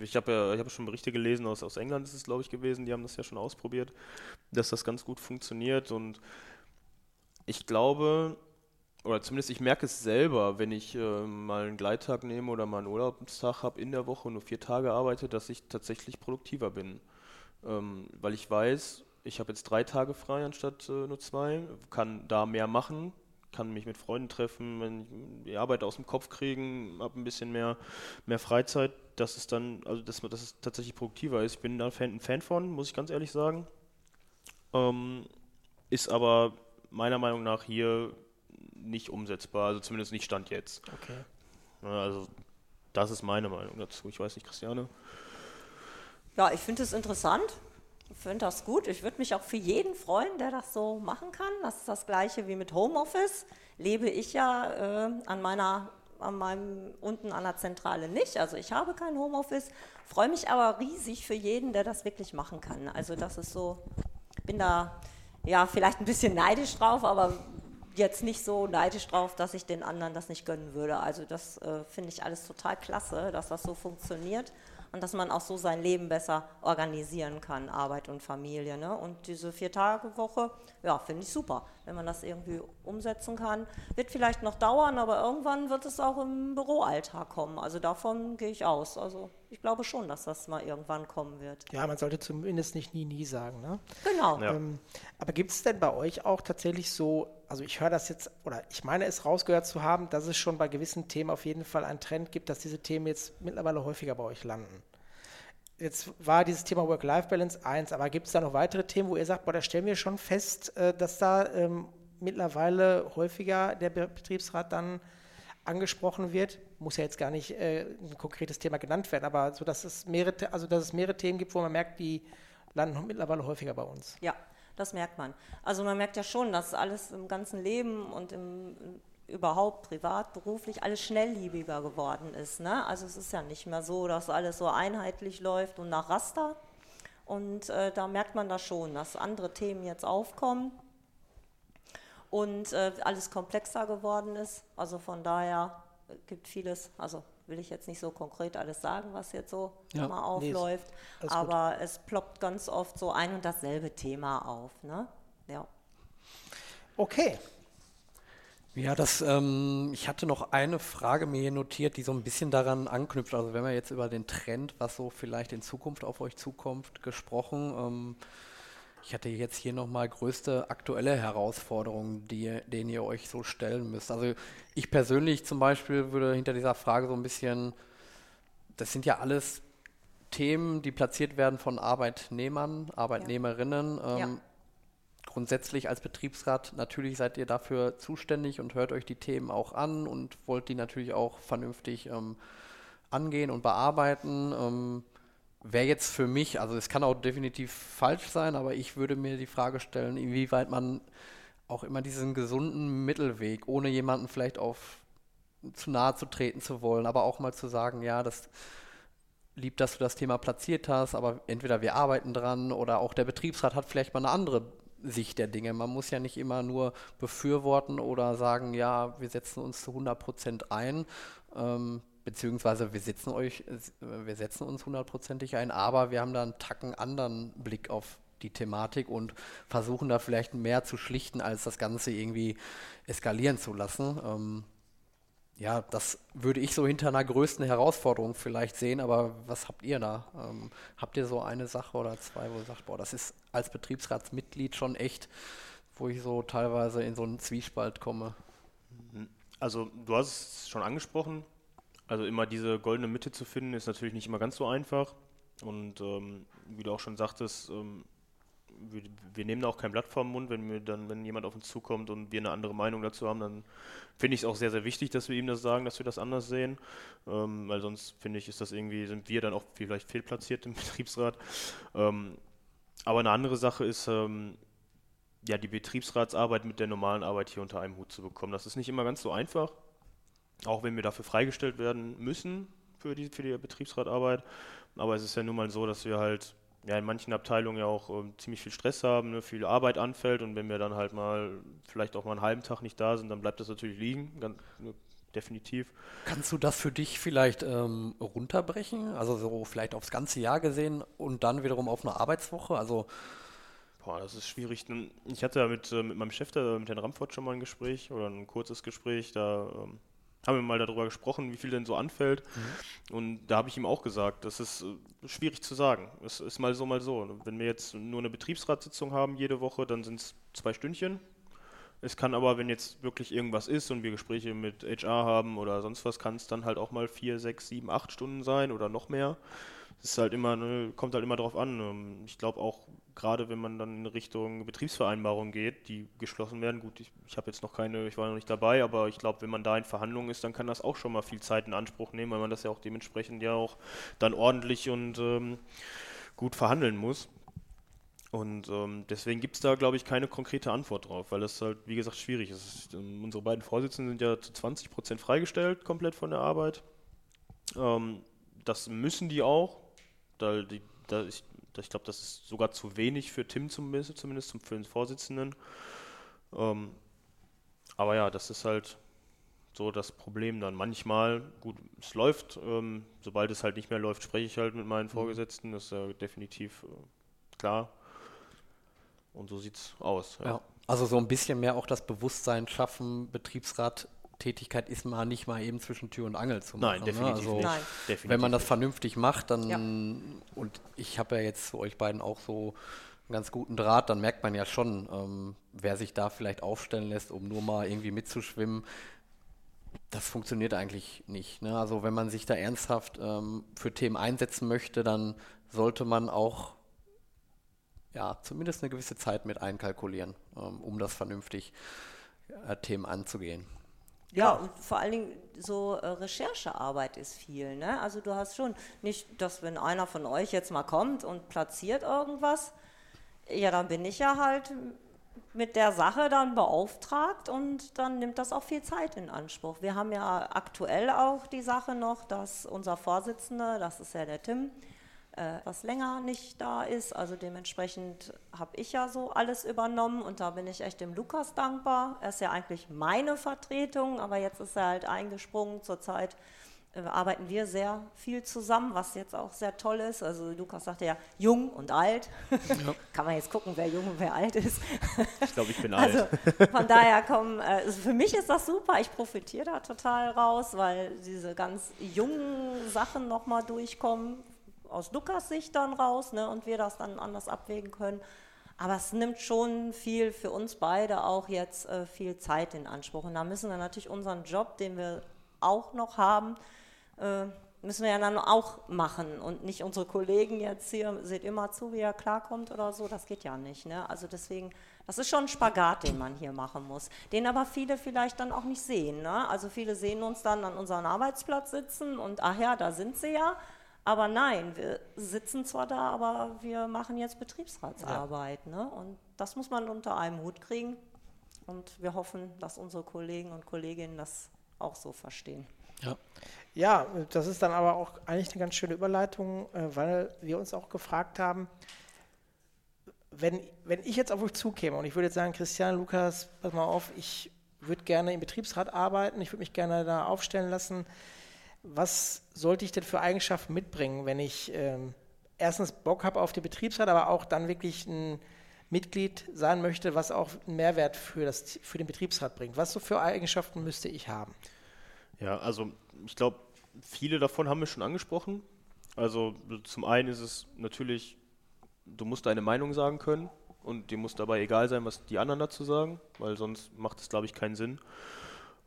ich habe ja, ich hab schon Berichte gelesen, aus, aus England ist es, glaube ich, gewesen, die haben das ja schon ausprobiert, dass das ganz gut funktioniert. Und ich glaube, oder zumindest ich merke es selber, wenn ich äh, mal einen Gleittag nehme oder mal einen Urlaubstag habe in der Woche und nur vier Tage arbeite, dass ich tatsächlich produktiver bin. Ähm, weil ich weiß, ich habe jetzt drei Tage frei anstatt äh, nur zwei, kann da mehr machen, kann mich mit Freunden treffen, die Arbeit aus dem Kopf kriegen, habe ein bisschen mehr, mehr Freizeit, dass es dann, also dass, dass es tatsächlich produktiver ist. Ich bin da Fan, ein Fan von, muss ich ganz ehrlich sagen. Ähm, ist aber meiner Meinung nach hier nicht umsetzbar, also zumindest nicht Stand jetzt. Okay. Also das ist meine Meinung dazu. Ich weiß nicht, Christiane. Ja, ich finde es interessant. Ich finde das gut. Ich würde mich auch für jeden freuen, der das so machen kann. Das ist das Gleiche wie mit Homeoffice. Lebe ich ja äh, an meiner, an meinem, unten an der Zentrale nicht. Also ich habe kein Homeoffice. Freue mich aber riesig für jeden, der das wirklich machen kann. Also das ist so, bin da ja vielleicht ein bisschen neidisch drauf, aber jetzt nicht so neidisch drauf, dass ich den anderen das nicht gönnen würde. Also das äh, finde ich alles total klasse, dass das so funktioniert und dass man auch so sein Leben besser organisieren kann, Arbeit und Familie. Ne? Und diese Vier-Tage-Woche, ja, finde ich super, wenn man das irgendwie umsetzen kann. Wird vielleicht noch dauern, aber irgendwann wird es auch im Büroalltag kommen. Also davon gehe ich aus. Also ich glaube schon, dass das mal irgendwann kommen wird. Ja, man sollte zumindest nicht nie, nie sagen. Ne? Genau. Ja. Ähm, aber gibt es denn bei euch auch tatsächlich so, also ich höre das jetzt, oder ich meine es rausgehört zu haben, dass es schon bei gewissen Themen auf jeden Fall einen Trend gibt, dass diese Themen jetzt mittlerweile häufiger bei euch landen. Jetzt war dieses Thema Work-Life-Balance eins, aber gibt es da noch weitere Themen, wo ihr sagt, boah, da stellen wir schon fest, äh, dass da ähm, mittlerweile häufiger der Be Betriebsrat dann angesprochen wird? Muss ja jetzt gar nicht äh, ein konkretes Thema genannt werden, aber so, dass es mehrere, also dass es mehrere Themen gibt, wo man merkt, die landen mittlerweile häufiger bei uns. Ja, das merkt man. Also man merkt ja schon, dass alles im ganzen Leben und im, überhaupt privat, beruflich alles schnelllebiger geworden ist. Ne? Also es ist ja nicht mehr so, dass alles so einheitlich läuft und nach Raster. Und äh, da merkt man da schon, dass andere Themen jetzt aufkommen und äh, alles komplexer geworden ist. Also von daher äh, gibt vieles, also will ich jetzt nicht so konkret alles sagen, was jetzt so Ja. immer Nee, ist- aufläuft, gut. aber es ploppt ganz oft so ein und dasselbe Thema auf. Ne? Ja. Okay, Ja, das, ähm, ich hatte noch eine Frage mir hier notiert, die so ein bisschen daran anknüpft. Also wenn wir jetzt über den Trend, was so vielleicht in Zukunft auf euch zukommt, gesprochen. Ähm, ich hatte jetzt hier nochmal größte aktuelle Herausforderungen, die, denen ihr euch so stellen müsst. Also ich persönlich zum Beispiel würde hinter dieser Frage so ein bisschen, das sind ja alles Themen, die platziert werden von Arbeitnehmern, Arbeitnehmerinnen. Ähm, Ja. Grundsätzlich als Betriebsrat, natürlich seid ihr dafür zuständig und hört euch die Themen auch an und wollt die natürlich auch vernünftig ähm, angehen und bearbeiten. Ähm, Wäre jetzt für mich, also es kann auch definitiv falsch sein, aber ich würde mir die Frage stellen, inwieweit man auch immer diesen gesunden Mittelweg, ohne jemanden vielleicht auf zu nahe zu treten zu wollen, aber auch mal zu sagen, ja, das lieb, dass du das Thema platziert hast, aber entweder wir arbeiten dran oder auch der Betriebsrat hat vielleicht mal eine andere Sicht der Dinge. Man muss ja nicht immer nur befürworten oder sagen, ja, wir setzen uns zu 100 Prozent ein, ähm, beziehungsweise wir setzen euch, äh, wir setzen uns hundertprozentig ein, aber wir haben da einen Tacken anderen Blick auf die Thematik und versuchen da vielleicht mehr zu schlichten, als das Ganze irgendwie eskalieren zu lassen. Ähm, ja, das würde ich so hinter einer größten Herausforderung vielleicht sehen, aber was habt ihr da? Ähm, habt ihr so eine Sache oder zwei, wo ihr sagt, boah, das ist als Betriebsratsmitglied schon echt, wo ich so teilweise in so einen Zwiespalt komme? Also du hast es schon angesprochen. Also immer diese goldene Mitte zu finden, ist natürlich nicht immer ganz so einfach. Und ähm, wie du auch schon sagtest, ähm, wir, wir nehmen da auch kein Blatt vom Mund, wenn wir dann, wenn jemand auf uns zukommt und wir eine andere Meinung dazu haben, dann finde ich es auch sehr, sehr wichtig, dass wir ihm das sagen, dass wir das anders sehen. Ähm, weil sonst finde ich, ist das irgendwie, sind wir dann auch vielleicht fehlplatziert im Betriebsrat. Ähm, aber eine andere Sache ist, ähm, ja, die Betriebsratsarbeit mit der normalen Arbeit hier unter einem Hut zu bekommen. Das ist nicht immer ganz so einfach, auch wenn wir dafür freigestellt werden müssen für die, für die Betriebsratarbeit. Aber es ist ja nun mal so, dass wir halt ja, in manchen Abteilungen ja auch ähm, ziemlich viel Stress haben, ne, viel Arbeit anfällt und wenn wir dann halt mal vielleicht auch mal einen halben Tag nicht da sind, dann bleibt das natürlich liegen, ganz, ne, definitiv. Kannst du das für dich vielleicht ähm, runterbrechen? Also so vielleicht aufs ganze Jahr gesehen und dann wiederum auf eine Arbeitswoche? Also Boah, das ist schwierig. Ich hatte ja mit, äh, mit meinem Chef, da, mit Herrn Ramfort, schon mal ein Gespräch oder ein kurzes Gespräch. Da ähm, haben wir mal darüber gesprochen, wie viel denn so anfällt. Und da habe ich ihm auch gesagt, das ist äh, schwierig zu sagen. Es ist mal so, mal so. Wenn wir jetzt nur eine Betriebsratssitzung haben jede Woche, dann sind es zwei Stündchen. Es kann aber, wenn jetzt wirklich irgendwas ist und wir Gespräche mit HR haben oder sonst was, kann es dann halt auch mal vier, sechs, sieben, acht Stunden sein oder noch mehr. Es ist halt immer, ne, kommt halt immer drauf an. Ähm, Ich glaube auch, gerade wenn man dann in Richtung Betriebsvereinbarung geht, die geschlossen werden, gut, ich, ich habe jetzt noch keine, ich war noch nicht dabei, aber ich glaube, wenn man da in Verhandlungen ist, dann kann das auch schon mal viel Zeit in Anspruch nehmen, weil man das ja auch dementsprechend ja auch dann ordentlich und ähm, gut verhandeln muss. Und ähm, deswegen gibt es da, glaube ich, keine konkrete Antwort drauf, weil das halt, wie gesagt, schwierig ist. Ähm, unsere beiden Vorsitzenden sind ja zu 20 Prozent freigestellt, komplett von der Arbeit. Ähm, das müssen die auch. Da, die, da ich ich glaube, das ist sogar zu wenig für Tim zumindest, zumindest zum, für den Vorsitzenden. Ähm, aber ja, das ist halt so das Problem dann. Manchmal, gut, es läuft, ähm, sobald es halt nicht mehr läuft, spreche ich halt mit meinen Vorgesetzten, das ist ja definitiv äh, klar. Und so sieht es aus. Ja. Also so ein bisschen mehr auch das Bewusstsein schaffen, Betriebsrat Tätigkeit ist mal nicht mal eben zwischen Tür und Angel zu Nein, machen. definitiv ne? also, nicht. Nein. Definitiv Wenn man das vernünftig macht, dann Ja. und ich habe ja jetzt zu euch beiden auch so einen ganz guten Draht, dann merkt man ja schon, ähm, wer sich da vielleicht aufstellen lässt, um nur mal irgendwie mitzuschwimmen. Das funktioniert eigentlich nicht. Ne? Also wenn man sich da ernsthaft ähm, für Themen einsetzen möchte, dann sollte man auch ja, zumindest eine gewisse Zeit mit einkalkulieren, ähm, um das vernünftig äh, Themen anzugehen. Ja, und vor allen Dingen so äh, Recherchearbeit ist viel. Ne? Also du hast schon nicht, dass wenn einer von euch jetzt mal kommt und platziert irgendwas, ja, dann bin ich ja halt mit der Sache dann beauftragt und dann nimmt das auch viel Zeit in Anspruch. Wir haben ja aktuell auch die Sache noch, dass unser Vorsitzender, das ist ja der Tim, äh, was länger nicht da ist. Also dementsprechend habe ich ja so alles übernommen und da bin ich echt dem Lukas dankbar. Er ist ja eigentlich meine Vertretung, aber jetzt ist er halt eingesprungen. Zurzeit äh, arbeiten wir sehr viel zusammen, was jetzt auch sehr toll ist. Also Lukas sagte ja jung und alt. Kann man jetzt gucken, wer jung und wer alt ist. Ich glaube, ich bin alt. Also von daher kommen, äh, also für mich ist das super, ich profitiere da total raus, weil diese ganz jungen Sachen nochmal durchkommen, aus Lukas Sicht dann raus ne, und wir das dann anders abwägen können. Aber es nimmt schon viel für uns beide auch jetzt äh, viel Zeit in Anspruch. Und da müssen wir natürlich unseren Job, den wir auch noch haben, äh, müssen wir ja dann auch machen und nicht unsere Kollegen jetzt hier, seht immer zu, wie er klarkommt oder so, das geht ja nicht. Ne? Also deswegen, das ist schon ein Spagat, den man hier machen muss, den aber viele vielleicht dann auch nicht sehen. Ne? Also viele sehen uns dann an unserem Arbeitsplatz sitzen und ach ja, da sind sie ja. Aber nein, wir sitzen zwar da, aber wir machen jetzt Betriebsratsarbeit. Ne? Und das muss man unter einem Hut kriegen. Und wir hoffen, dass unsere Kollegen und Kolleginnen das auch so verstehen. Ja. Ja, das ist dann aber auch eigentlich eine ganz schöne Überleitung, äh, weil wir uns auch gefragt haben, wenn, wenn ich jetzt auf euch zukäme und ich würde jetzt sagen, Christian, Lukas, pass mal auf, ich würde gerne im Betriebsrat arbeiten, ich würde mich gerne da aufstellen lassen. Was sollte ich denn für Eigenschaften mitbringen, wenn ich ähm, erstens Bock habe auf den Betriebsrat, aber auch dann wirklich ein Mitglied sein möchte, was auch einen Mehrwert für, das, für den Betriebsrat bringt? Was so für Eigenschaften müsste ich haben? Ja, also ich glaube, viele davon haben wir schon angesprochen. Also zum einen ist es natürlich, du musst deine Meinung sagen können und dir muss dabei egal sein, was die anderen dazu sagen, weil sonst macht es, glaube ich, keinen Sinn.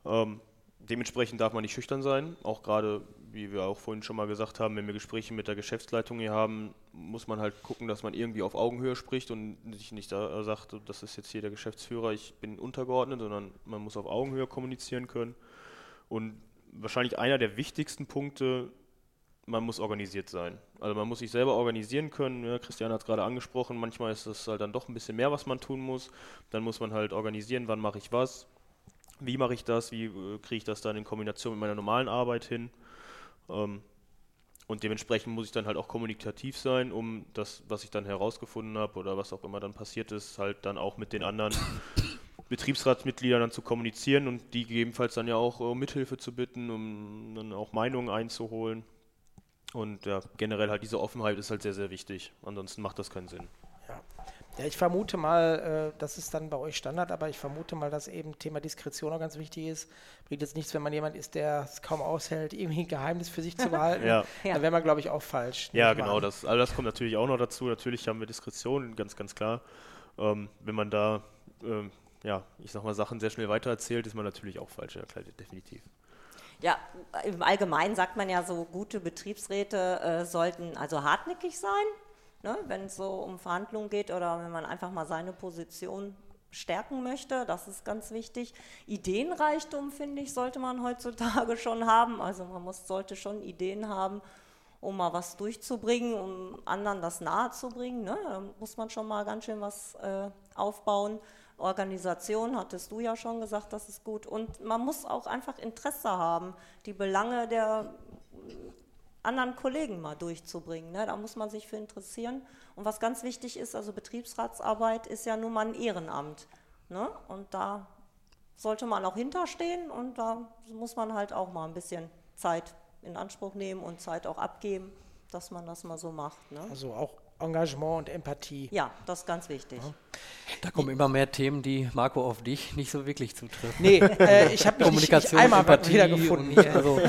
Ähm, dementsprechend darf man nicht schüchtern sein, auch gerade, wie wir auch vorhin schon mal gesagt haben, wenn wir Gespräche mit der Geschäftsleitung hier haben, muss man halt gucken, dass man irgendwie auf Augenhöhe spricht und sich nicht da sagt, das ist jetzt hier der Geschäftsführer, ich bin untergeordnet, sondern man muss auf Augenhöhe kommunizieren können. Und wahrscheinlich einer der wichtigsten Punkte, man muss organisiert sein. Also man muss sich selber organisieren können. Ja, Christian hat es gerade angesprochen, manchmal ist das halt dann doch ein bisschen mehr, was man tun muss. Dann muss man halt organisieren, wann mache ich was, wie mache ich das, wie äh, kriege ich das dann in Kombination mit meiner normalen Arbeit hin. Ähm, und dementsprechend muss ich dann halt auch kommunikativ sein, um das, was ich dann herausgefunden habe oder was auch immer dann passiert ist, halt dann auch mit den anderen Betriebsratsmitgliedern dann zu kommunizieren und die gegebenenfalls dann ja auch um Mithilfe zu bitten, um dann auch Meinungen einzuholen. Und ja, generell halt diese Offenheit ist halt sehr, sehr wichtig. Ansonsten macht das keinen Sinn. Ja. ich vermute mal, äh, das ist dann bei euch Standard, aber ich vermute mal, dass eben Thema Diskretion auch ganz wichtig ist. Bringt jetzt nichts, wenn man jemand ist, der es kaum aushält, irgendwie ein Geheimnis für sich zu behalten. Ja. Dann wäre man, glaube ich, auch falsch. Ja, genau, an. das, also das kommt natürlich auch noch dazu. Natürlich haben wir Diskretion, ganz, ganz klar. Ähm, wenn man da, ähm, ja, ich sag mal, Sachen sehr schnell weitererzählt, ist man natürlich auch falsch, ja, klar, definitiv. Ja, im Allgemeinen sagt man ja so, gute Betriebsräte äh, sollten also hartnäckig sein, ne, wenn es so um Verhandlungen geht oder wenn man einfach mal seine Position stärken möchte. Das ist ganz wichtig. Ideenreichtum, finde ich, sollte man heutzutage schon haben. Also man muss, sollte schon Ideen haben, um mal was durchzubringen, um anderen das nahezubringen. Ne? Da muss man schon mal ganz schön was äh, aufbauen. Organisation, hattest du ja schon gesagt, das ist gut. Und man muss auch einfach Interesse haben, die Belange der anderen Kollegen mal durchzubringen. Ne? Da muss man sich für interessieren. Und was ganz wichtig ist, also Betriebsratsarbeit ist ja nun mal ein Ehrenamt. Ne? Und da sollte man auch hinterstehen und da muss man halt auch mal ein bisschen Zeit in Anspruch nehmen und Zeit auch abgeben, dass man das mal so macht. Ne? Also auch Engagement und Empathie. Ja, das ist ganz wichtig. Da kommen immer mehr Themen, die Marco auf dich nicht so wirklich zutreffen. Nee, äh, ich habe mich nicht, nicht Kommunikation, einmal Empathie wieder gefunden. und, also,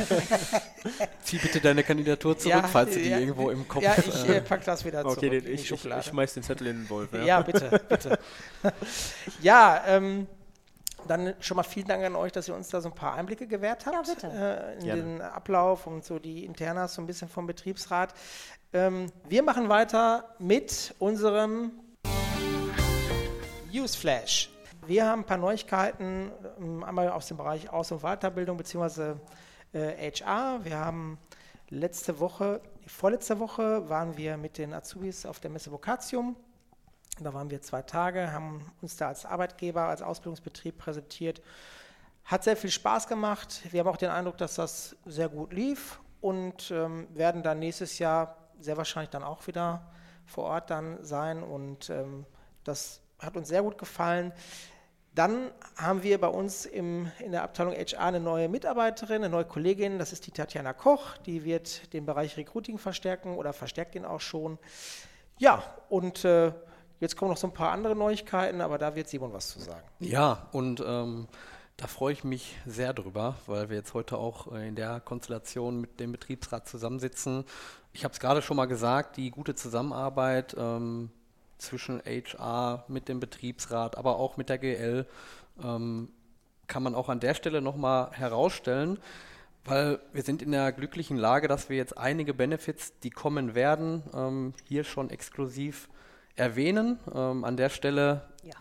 zieh bitte deine Kandidatur zurück, falls du die ja, irgendwo im Kopf Ja, ich äh, äh, pack das wieder zurück Okay, den, in die ich, ich, schmeiß den Zettel in den Wolf. Ja. Ja, bitte, bitte. ja, ähm, dann schon mal vielen Dank an euch, dass ihr uns da so ein paar Einblicke gewährt habt Ja, bitte. Äh, in Gerne. den Ablauf und so die Internas so ein bisschen vom Betriebsrat. Ähm, wir machen weiter mit unserem Newsflash. Wir haben ein paar Neuigkeiten, ähm, einmal aus dem Bereich Aus- und Weiterbildung bzw. Äh, HR. Wir haben letzte Woche, die vorletzte Woche waren wir mit den Azubis auf der Messe Vocatium. Da waren wir zwei Tage, haben uns da als Arbeitgeber, als Ausbildungsbetrieb präsentiert. Hat sehr viel Spaß gemacht. Wir haben auch den Eindruck, dass das sehr gut lief und ähm, werden dann nächstes Jahr sehr wahrscheinlich dann auch wieder vor Ort dann sein und ähm, das hat uns sehr gut gefallen. Dann haben wir bei uns im, in der Abteilung HR eine neue Mitarbeiterin, eine neue Kollegin, das ist die Tatjana Koch, die wird den Bereich Recruiting verstärken oder verstärkt ihn auch schon. Ja, und äh, jetzt kommen noch so ein paar andere Neuigkeiten, aber da wird Simon was zu sagen. Ja, und ähm, da freue ich mich sehr drüber, weil wir jetzt heute auch äh, in der Konstellation mit dem Betriebsrat zusammensitzen. Ich habe es gerade schon mal gesagt, die gute Zusammenarbeit ähm, zwischen HR mit dem Betriebsrat, aber auch mit der GL ähm, kann man auch an der Stelle nochmal herausstellen, weil wir sind in der glücklichen Lage, dass wir jetzt einige Benefits, die kommen werden, ähm, hier schon exklusiv erwähnen. Ähm, an der Stelle Ja.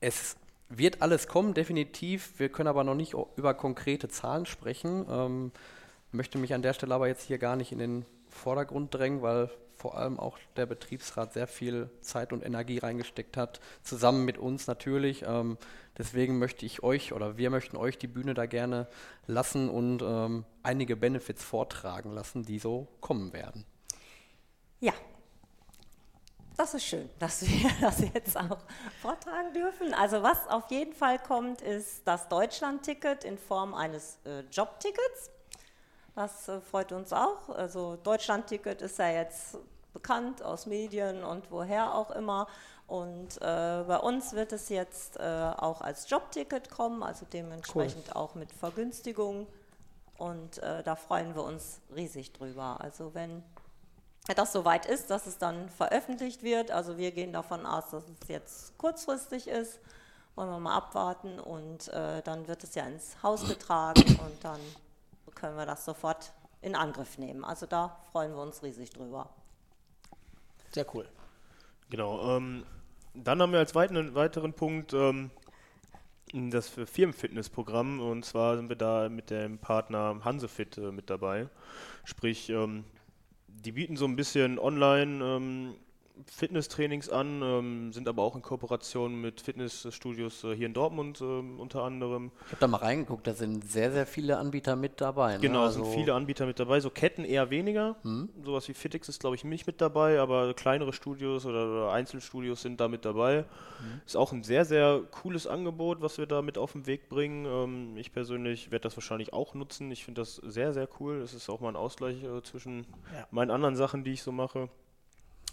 es wird alles kommen, definitiv. Wir können aber noch nicht über konkrete Zahlen sprechen. Ähm, möchte mich an der Stelle aber jetzt hier gar nicht in den Vordergrund drängen, weil vor allem auch der Betriebsrat sehr viel Zeit und Energie reingesteckt hat, zusammen mit uns natürlich. Ähm, deswegen möchte ich euch oder wir möchten euch die Bühne da gerne lassen und ähm, einige Benefits vortragen lassen, die so kommen werden. Ja, das ist schön, dass wir das jetzt auch vortragen dürfen. Also was auf jeden Fall kommt, ist das Deutschland-Ticket in Form eines äh, Jobtickets. Das äh, freut uns auch. Also Deutschland-Ticket ist ja jetzt bekannt aus Medien und woher auch immer. Und äh, bei uns wird es jetzt äh, auch als Jobticket kommen, also dementsprechend auch mit Vergünstigung. Und äh, da freuen wir uns riesig drüber. Also wenn das soweit ist, dass es dann veröffentlicht wird. Also wir gehen davon aus, dass es jetzt kurzfristig ist. Wollen wir mal abwarten und äh, dann wird es ja ins Haus getragen und dann können wir das sofort in Angriff nehmen. Also da freuen wir uns riesig drüber. Sehr cool. Genau. Ähm, dann haben wir als weiteren, weiteren Punkt ähm, das Firmenfitnessprogramm und zwar sind wir da mit dem Partner Hansefit äh, mit dabei. Sprich, ähm, die bieten so ein bisschen online ähm, Fitnesstrainings an, ähm, sind aber auch in Kooperation mit Fitnessstudios äh, hier in Dortmund ähm, unter anderem. Ich habe da mal reingeguckt, da sind sehr, sehr viele Anbieter mit dabei. Ne? Genau, Also- sind viele Anbieter mit dabei. So Ketten eher weniger. Sowas wie Fitix ist, glaube ich, nicht mit dabei, aber kleinere Studios oder, oder Einzelstudios sind da mit dabei. Ist auch ein sehr, sehr cooles Angebot, was wir da mit auf den Weg bringen. Ähm, ich persönlich werde das wahrscheinlich auch nutzen. Ich finde das sehr, sehr cool. Es ist auch mal ein Ausgleich äh, zwischen Ja. meinen anderen Sachen, die ich so mache.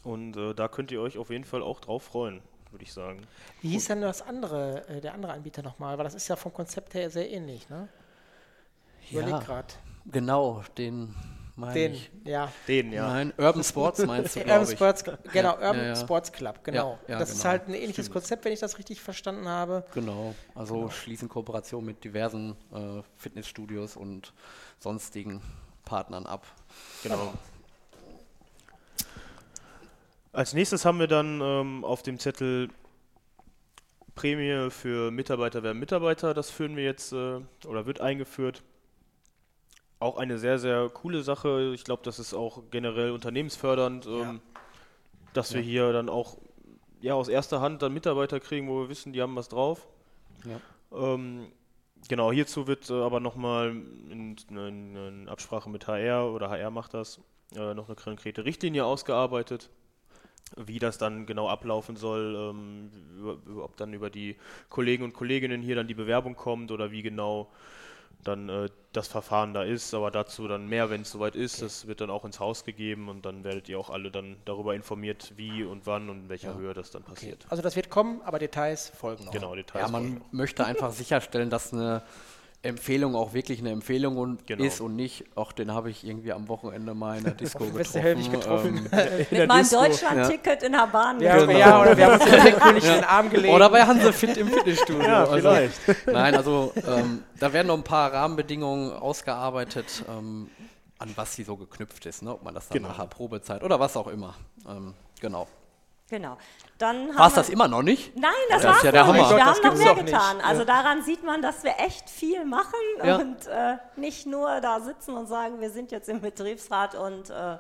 Und äh, da könnt ihr euch auf jeden Fall auch drauf freuen, würde ich sagen. Wie hieß denn das andere, äh, der andere Anbieter nochmal? Weil das ist ja vom Konzept her sehr ähnlich, ne? Ich Ja, überleg grad. Genau, den meine Den, ich. ja. Den, ja. Nein, Urban Sports meinst du, Urban glaube ich. Sports, genau, Ja, Urban ja, ja. Sports Club, genau. Ja, ja, das ist genau. halt ein ähnliches Konzept, wenn ich das richtig verstanden habe. Genau, also schließen Kooperation mit diversen äh, Fitnessstudios und sonstigen Partnern ab. Genau. Als nächstes haben wir dann ähm, auf dem Zettel Prämie für Mitarbeiter werden Mitarbeiter. Das führen wir jetzt äh, oder wird eingeführt. Auch eine sehr, sehr coole Sache. Ich glaube, das ist auch generell unternehmensfördernd, ähm, dass wir hier dann auch ja, aus erster Hand dann Mitarbeiter kriegen, wo wir wissen, die haben was drauf. Ja. Ähm, genau, hierzu wird äh, aber nochmal in, in, in Absprache mit HR oder HR macht das, äh, noch eine konkrete Richtlinie ausgearbeitet, wie das dann genau ablaufen soll, ähm, über, ob dann über die Kollegen und Kolleginnen hier dann die Bewerbung kommt oder wie genau dann äh, das Verfahren da ist, aber dazu dann mehr, wenn es soweit ist. Okay. Das wird dann auch ins Haus gegeben und dann werdet ihr auch alle dann darüber informiert, wie und wann und in welcher ja. Höhe das dann passiert. Okay. Also das wird kommen, aber Details folgen noch. Genau, Details. Ja, man möchte einfach sicherstellen, dass eine Empfehlung auch wirklich eine Empfehlung und genau. ist und nicht, auch den habe ich irgendwie am Wochenende mal in der Disco getroffen. getroffen. Ähm, Mit meinem Deutschland-Ticket ja. in der Bahn. Ja, genau. ja, oder wir haben uns in König ja. den Arm gelegt. Oder bei Hansefit im Fitnessstudio. Ja, also, vielleicht. Nein, also ähm, da werden noch ein paar Rahmenbedingungen ausgearbeitet, ähm, an was sie so geknüpft ist, ne? ob man das dann genau. nachher Probezeit oder was auch immer. Ähm, genau. Genau. War es das immer noch nicht? Nein, das, das war ja der Hammer. nicht. Wir haben noch mehr getan. Nicht. Also daran sieht man, dass wir echt viel machen ja. und äh, nicht nur da sitzen und sagen, wir sind jetzt im Betriebsrat und äh,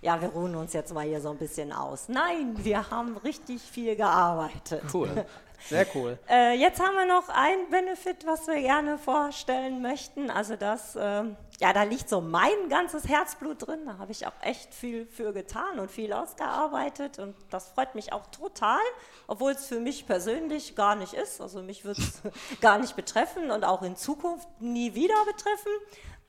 ja, wir ruhen uns jetzt mal hier so ein bisschen aus. Nein, wir haben richtig viel gearbeitet. Cool. Sehr cool. Äh, jetzt haben wir noch ein Benefit, was wir gerne vorstellen möchten. Also das, äh, ja, da liegt so mein ganzes Herzblut drin. Da habe ich auch echt viel für getan und viel ausgearbeitet. Und das freut mich auch total, obwohl es für mich persönlich gar nicht ist. Also mich wird es gar nicht betreffen und auch in Zukunft nie wieder betreffen.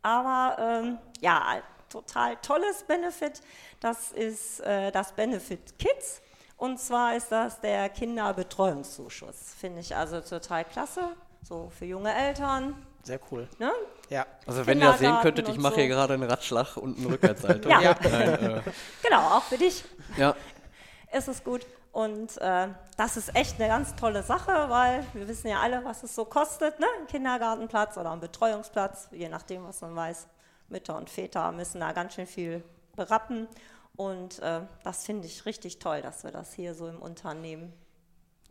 Aber ähm, ja, total tolles Benefit. Das ist äh, das Benefit Kids. Und zwar ist das der Kinderbetreuungszuschuss. Finde ich also total klasse. So für junge Eltern. Sehr cool. Ne? Ja. Also wenn ihr sehen könntet, ich mache so. hier gerade einen Ratschlag und einen Rückwärtssalto. ja. Nein, äh. Genau, auch für dich. Ja. Ist es gut. Und äh, das ist echt eine ganz tolle Sache, weil wir wissen ja alle, was es so kostet, ne? ein Kindergartenplatz oder ein Betreuungsplatz, je nachdem, was man weiß. Mütter und Väter müssen da ganz schön viel berappen. Und äh, das finde ich richtig toll, dass wir das hier so im Unternehmen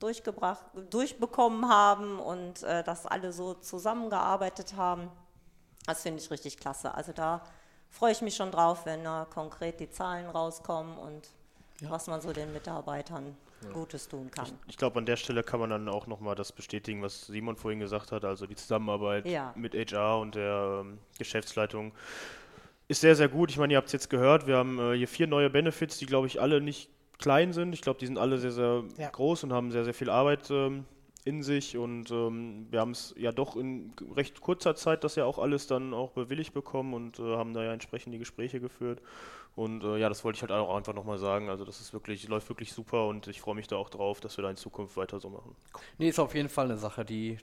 durchgebracht, durchbekommen haben und äh, dass alle so zusammengearbeitet haben. Das finde ich richtig klasse. Also da freue ich mich schon drauf, wenn da konkret die Zahlen rauskommen und ja. was man so den Mitarbeitern ja. Gutes tun kann. Ich, ich glaube, an der Stelle kann man dann auch nochmal das bestätigen, was Simon vorhin gesagt hat, also die Zusammenarbeit ja. mit HR und der ähm, Geschäftsleitung ist sehr, sehr gut. Ich meine, ihr habt es jetzt gehört, wir haben äh, hier vier neue Benefits, die, glaube ich, alle nicht klein sind. Ich glaube, die sind alle sehr, sehr ja. groß und haben sehr, sehr viel Arbeit ähm, in sich. Und ähm, wir haben es ja doch in recht kurzer Zeit das ja auch alles dann auch bewilligt bekommen und äh, haben da ja entsprechend die Gespräche geführt. Und äh, ja, das wollte ich halt auch einfach nochmal sagen. Also das ist wirklich, läuft wirklich super und ich freue mich da auch drauf, dass wir da in Zukunft weiter so machen. Nee, ist auf jeden Fall eine Sache, die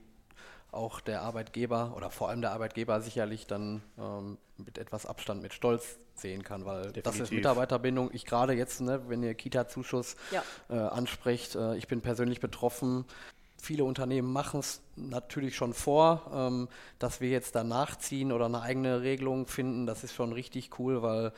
auch der Arbeitgeber oder vor allem der Arbeitgeber sicherlich dann ähm, mit etwas Abstand, mit Stolz sehen kann, weil Definitiv. das ist Mitarbeiterbindung. Ich gerade jetzt, ne, wenn ihr Kita-Zuschuss ja. äh, ansprecht, äh, ich bin persönlich betroffen. Viele Unternehmen machen es natürlich schon vor, ähm, dass wir jetzt da nachziehen oder eine eigene Regelung finden. Das ist schon richtig cool, weil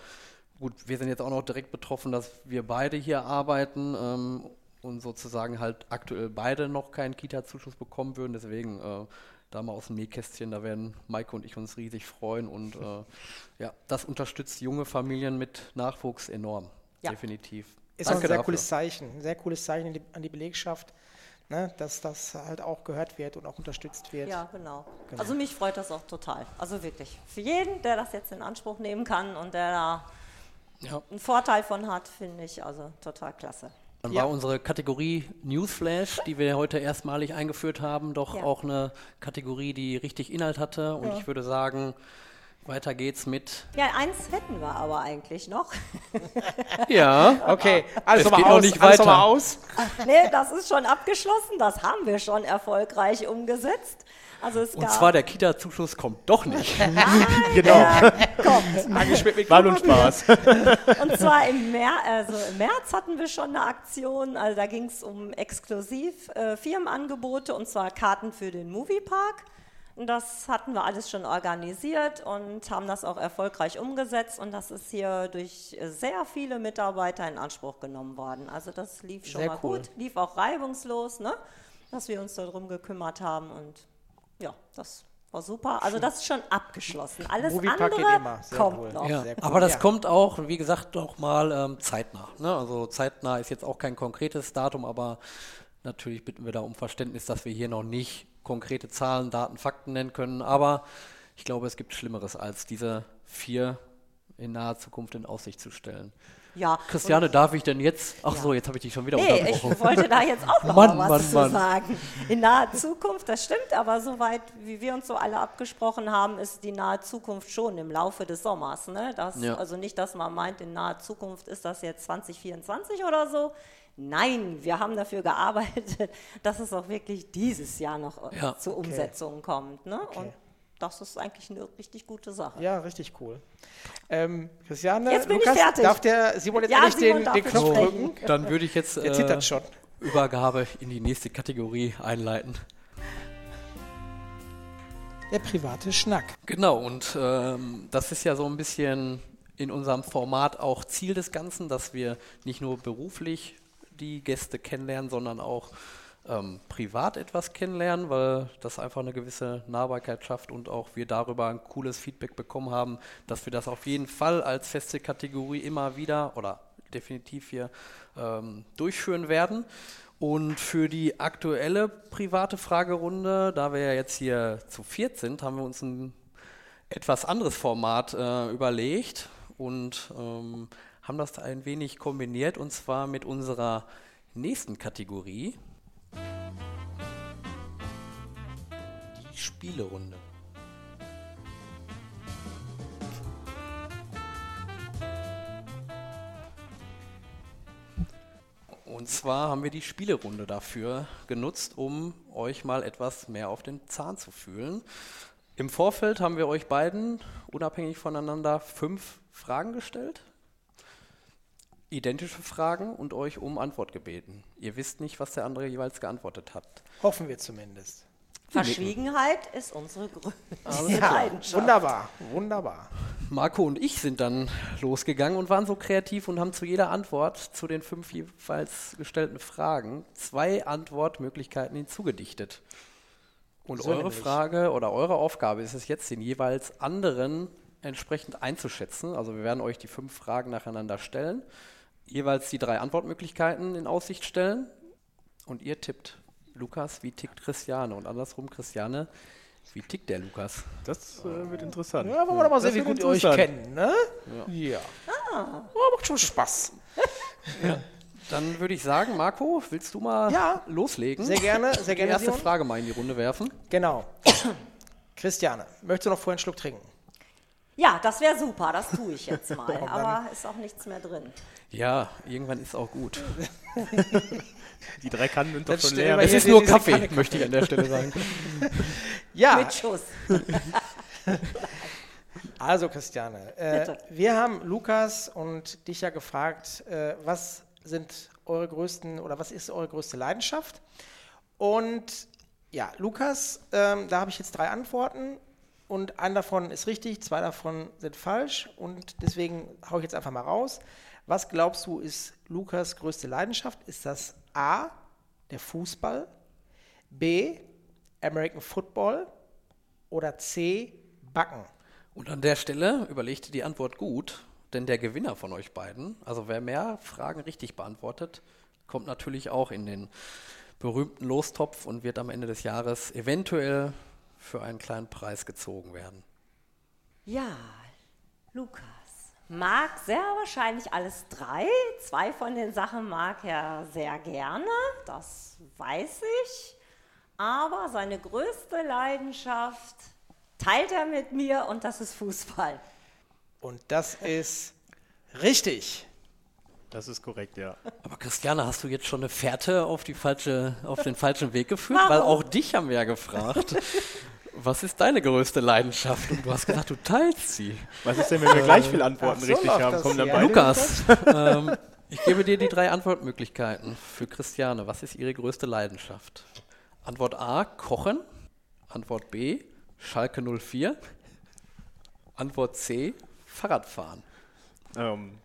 gut, wir sind jetzt auch noch direkt betroffen, dass wir beide hier arbeiten ähm, und sozusagen halt aktuell beide noch keinen Kita-Zuschuss bekommen würden. Deswegen äh, da mal aus dem Nähkästchen, da werden Maike und ich uns riesig freuen. Und äh, ja, das unterstützt junge Familien mit Nachwuchs enorm. Ja. Definitiv. Ist Danke auch ein sehr dafür. cooles Zeichen, ein sehr cooles Zeichen an die Belegschaft. Ne, dass das halt auch gehört wird und auch unterstützt wird. Ja, genau. genau. Also mich freut das auch total. Also wirklich. Für jeden, der das jetzt in Anspruch nehmen kann und der da ja. einen Vorteil von hat, finde ich also total klasse. Dann ja. war unsere Kategorie Newsflash, die wir heute erstmalig eingeführt haben, doch ja. auch eine Kategorie, die richtig Inhalt hatte. Und ja. ich würde sagen, weiter geht's mit. Ja, eins hätten wir aber eigentlich noch. ja, okay. Also geht aus, noch nicht weiter. Mal aus. nee, das ist schon abgeschlossen. Das haben wir schon erfolgreich umgesetzt. Also es Und zwar der Kita-Zuschuss kommt doch nicht. genau. kommt. War nur Spaß. Und zwar im März, also im März hatten wir schon eine Aktion, also da ging es um exklusiv äh, Firmenangebote und zwar Karten für den Moviepark. Und das hatten wir alles schon organisiert und haben das auch erfolgreich umgesetzt. Und das ist hier durch sehr viele Mitarbeiter in Anspruch genommen worden. Also das lief schon sehr mal cool. gut, lief auch reibungslos, ne? dass wir uns darum gekümmert haben. Und ja, das war super. Also das ist schon abgeschlossen. Alles andere kommt cool. noch. Ja, cool. Aber das ja. kommt auch, wie gesagt, noch mal ähm, zeitnah. Ne? Also zeitnah ist jetzt auch kein konkretes Datum, aber natürlich bitten wir da um Verständnis, dass wir hier noch nicht konkrete Zahlen, Daten, Fakten nennen können. Aber ich glaube, es gibt Schlimmeres, als diese vier in naher Zukunft in Aussicht zu stellen. Ja. Christiane, darf ich denn jetzt? Ach Ja. so, jetzt habe ich dich schon wieder Nee, unterbrochen. ich wollte da jetzt auch noch Mann, mal was Mann, zu Mann. sagen. In naher Zukunft, das stimmt, aber soweit, wie wir uns so alle abgesprochen haben, ist die nahe Zukunft schon im Laufe des Sommers. Ne? Das, Ja. Also nicht, dass man meint, in naher Zukunft ist das jetzt 2024 oder so. Nein, wir haben dafür gearbeitet, dass es auch wirklich dieses Jahr noch Ja. zur Okay. Umsetzung kommt. Ne? Okay. Und das ist eigentlich eine richtig gute Sache. Ja, richtig cool. Ähm, Christiane, Jetzt bin ich Lukas, fertig. darf der Simon jetzt Ja, endlich Simon den, den Knopf drücken? Dann würde ich jetzt äh, zittert schon. Übergabe in die nächste Kategorie einleiten. Der private Schnack. Genau, und ähm, das ist ja so ein bisschen in unserem Format auch Ziel des Ganzen, dass wir nicht nur beruflich die Gäste kennenlernen, sondern auch ähm, privat etwas kennenlernen, weil das einfach eine gewisse Nahbarkeit schafft und auch wir darüber ein cooles Feedback bekommen haben, dass wir das auf jeden Fall als feste Kategorie immer wieder oder definitiv hier ähm, durchführen werden. Und für die aktuelle private Fragerunde, da wir ja jetzt hier zu viert sind, haben wir uns ein etwas anderes Format äh, überlegt und ähm, haben das ein wenig kombiniert und zwar mit unserer nächsten Kategorie. Spielerunde. Und zwar haben wir die Spielerunde dafür genutzt, um euch mal etwas mehr auf den Zahn zu fühlen. Im Vorfeld haben wir euch beiden unabhängig voneinander fünf Fragen gestellt. Identische Fragen und euch um Antwort gebeten. Ihr wisst nicht, was der andere jeweils geantwortet hat. Hoffen wir zumindest. Verschwiegenheit ist unsere größte Ja, Leidenschaft. wunderbar, wunderbar. Marco und ich sind dann losgegangen und waren so kreativ und haben zu jeder Antwort zu den fünf jeweils gestellten Fragen zwei Antwortmöglichkeiten hinzugedichtet. Und So eure nämlich. Frage oder eure Aufgabe ist es jetzt, den jeweils anderen entsprechend einzuschätzen. Also wir werden euch die fünf Fragen nacheinander stellen, jeweils die drei Antwortmöglichkeiten in Aussicht stellen und ihr tippt. Lukas, wie tickt Christiane? Und andersrum, Christiane, wie tickt der Lukas? Das äh, wird interessant. Ja, wollen wir doch mal sehen, wie gut ihr euch kennt, ne? Ja. Ja. macht schon Spaß. Dann würde ich sagen, Marco, willst du mal Ja. loslegen? Sehr gerne, sehr Die gerne. erste Simon. Frage mal in die Runde werfen. Genau. Christiane, möchtest du noch vorher einen Schluck trinken? Ja, das wäre super, das tue ich jetzt mal. dann- Aber ist auch nichts mehr drin. Ja, irgendwann ist auch gut. Die drei Kannen sind doch schon leer. Es ist nur Kaffee, Kanne möchte ich an der Stelle sagen. Ja, Mit Schuss. also Christiane, äh, wir haben Lukas und dich ja gefragt, äh, was sind eure größten oder was ist eure größte Leidenschaft? Und ja, Lukas, ähm, da habe ich jetzt drei Antworten und ein davon ist richtig, zwei davon sind falsch und deswegen haue ich jetzt einfach mal raus. Was glaubst du, ist Lukas größte Leidenschaft? Ist das A, der Fußball, B, American Football oder C, Backen? Und an der Stelle überlegt ihr die Antwort gut, denn der Gewinner von euch beiden, also wer mehr Fragen richtig beantwortet, kommt natürlich auch in den berühmten Lostopf und wird am Ende des Jahres eventuell für einen kleinen Preis gezogen werden. Ja, Lukas mag sehr wahrscheinlich alles drei. Zwei von den Sachen mag er sehr gerne, das weiß ich. Aber seine größte Leidenschaft teilt er mit mir und das ist Fußball. Und das ist richtig. Das ist korrekt, ja. Aber Christiane, hast du jetzt schon eine Fährte auf, die falsche, auf den falschen Weg geführt? Weil Warum? auch dich haben wir ja gefragt. Was ist deine größte Leidenschaft? Und du hast gesagt, du teilst sie. Was ist denn, wenn wir gleich viele Antworten Ach so richtig haben? Kommen dann beide? Lukas, ähm, ich gebe dir die drei Antwortmöglichkeiten für Christiane. Was ist ihre größte Leidenschaft? Antwort A, Kochen. Antwort B, Schalke 04. Antwort C, Fahrradfahren. Ähm,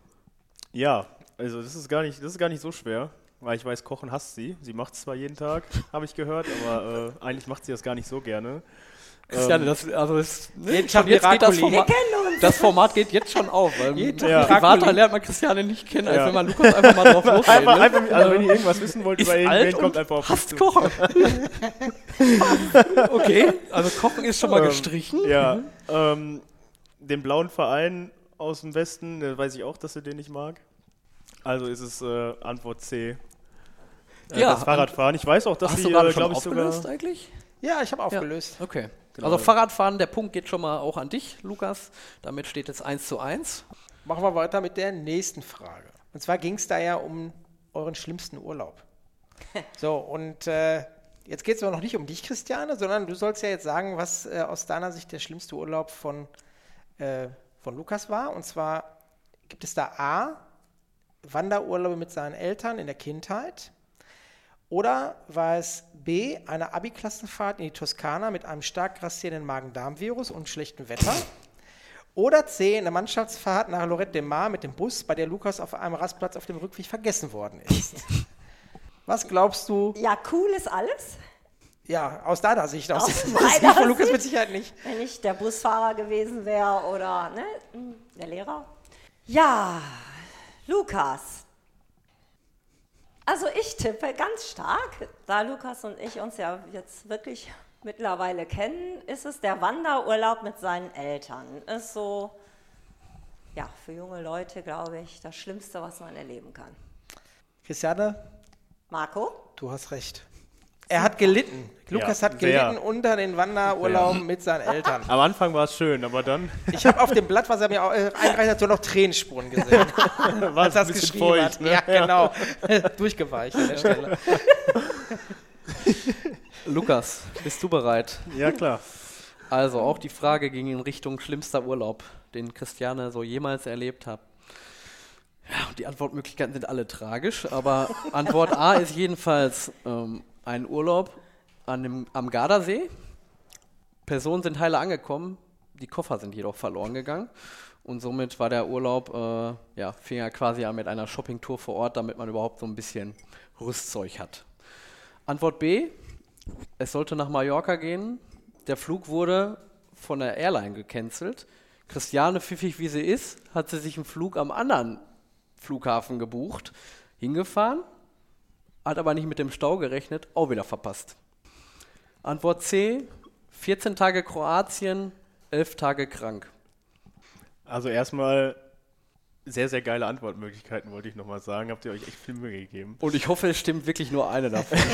ja, also das ist gar nicht, das ist gar nicht so schwer, weil ich weiß, Kochen hasst sie. Sie macht es zwar jeden Tag, habe ich gehört, aber äh, eigentlich macht sie das gar nicht so gerne. Christiane, das, also das, ne, Jetzt schon jetzt geht das. Format, das Format geht jetzt schon auf, weil Jeden Tag ja. Privater lernt man Christiane nicht kennen, als Ja. wenn man Lukas einfach mal drauf losredet. Einfach, ne? einfach, also wenn ihr irgendwas wissen wollt ist über alt kommt und einfach auf hasst zu. Kochen. okay, also Kochen ist schon mal Ähm, gestrichen. Ja, ähm, den blauen Verein aus dem Westen, da weiß ich auch, dass er den nicht mag. Also ist es äh, Antwort C. Äh, Ja, das Fahrradfahren. Ich weiß auch, dass Hast sie, du gerade äh, schon glaube ich, sogar. aufgelöst eigentlich? Ja, ich habe aufgelöst. Okay. Genau. Also Fahrradfahren, der Punkt geht schon mal auch an dich, Lukas. Damit steht jetzt 1 zu 1. Machen wir weiter mit der nächsten Frage. Und zwar ging es da ja um euren schlimmsten Urlaub. So, und äh, jetzt geht es aber noch nicht um dich, Christiane, sondern du sollst ja jetzt sagen, was äh, aus deiner Sicht der schlimmste Urlaub von, äh, von Lukas war. Und zwar gibt es da A, Wanderurlaube mit seinen Eltern in der Kindheit. Oder war es B, eine Abi-Klassenfahrt in die Toskana mit einem stark grassierenden Magen-Darm-Virus und schlechtem Wetter? Oder C, eine Mannschaftsfahrt nach Lorette de Mar mit dem Bus, bei der Lukas auf einem Rastplatz auf dem Rückweg vergessen worden ist? Was glaubst du, Ja, cool ist alles. ja, aus deiner Sicht, aus, Aus meiner von Lukas mit Sicherheit nicht. Wenn ich der Busfahrer gewesen wäre oder ne, der Lehrer. Ja, Lukas. Also ich tippe ganz stark, da Lukas und ich uns ja jetzt wirklich mittlerweile kennen, ist es der Wanderurlaub mit seinen Eltern. Ist so, ja, für junge Leute, glaube ich, das Schlimmste, was man erleben kann. Christiane, Marco? du hast recht. Er hat gelitten. Lukas hat sehr. gelitten unter den Wanderurlauben mit seinen Eltern. Am Anfang war es schön, aber dann Ich habe auf dem Blatt, was er mir äh, eingereicht hat, so noch Tränenspuren gesehen. er es bisschen geschrieben hat. feucht. Ne? Ja, genau. Durchgeweicht an der Stelle. Lukas, bist du bereit? Ja, klar. Also auch die Frage ging in Richtung schlimmster Urlaub, den Christiane so jemals erlebt hat. Ja, und die Antwortmöglichkeiten sind alle tragisch, aber Antwort A ist jedenfalls ähm, ein Urlaub an dem, am Gardasee. Personen sind heile angekommen, die Koffer sind jedoch verloren gegangen. Und somit war der Urlaub, äh, ja, fing ja quasi an mit einer Shoppingtour vor Ort, damit man überhaupt so ein bisschen Rüstzeug hat. Antwort B, es sollte nach Mallorca gehen. Der Flug wurde von der Airline gecancelt. Christiane, pfiffig wie sie ist, hat sie sich einen Flug am anderen Flughafen gebucht, hingefahren, hat aber nicht mit dem Stau gerechnet, auch wieder verpasst. Antwort C, 14 Tage Kroatien, 11 Tage krank. Also erstmal sehr, sehr geile Antwortmöglichkeiten, wollte ich nochmal sagen. Habt ihr euch echt viel Mühe gegeben. Und ich hoffe, es stimmt wirklich nur eine davon.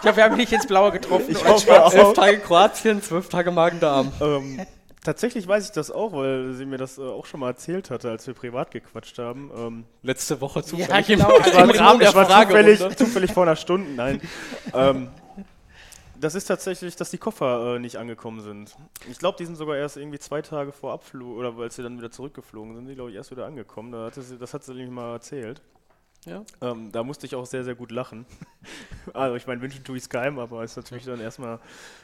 Ich hoffe, wir haben nicht ins Blaue getroffen. Ich hoffe. Elf Tage Kroatien, 12 Tage Magen-Darm. Ähm, tatsächlich weiß ich das auch, weil sie mir das äh, auch schon mal erzählt hatte, als wir privat gequatscht haben. Ähm, Letzte Woche Ja, zufällig genau. im, Also im Rahmen der Fragerunde. zufällig, zufällig vor einer Stunde, nein. ähm, das ist tatsächlich, dass die Koffer äh, nicht angekommen sind. Ich glaube, die sind sogar erst irgendwie zwei Tage vor Abflug, oder als sie dann wieder zurückgeflogen sind, die glaube ich erst wieder angekommen. Da hatte sie, das hat sie nämlich mal erzählt. Ja. Ähm, da musste ich auch sehr, sehr gut lachen. also ich meine, wünschen tue ich es keinem, aber ist natürlich dann erstmal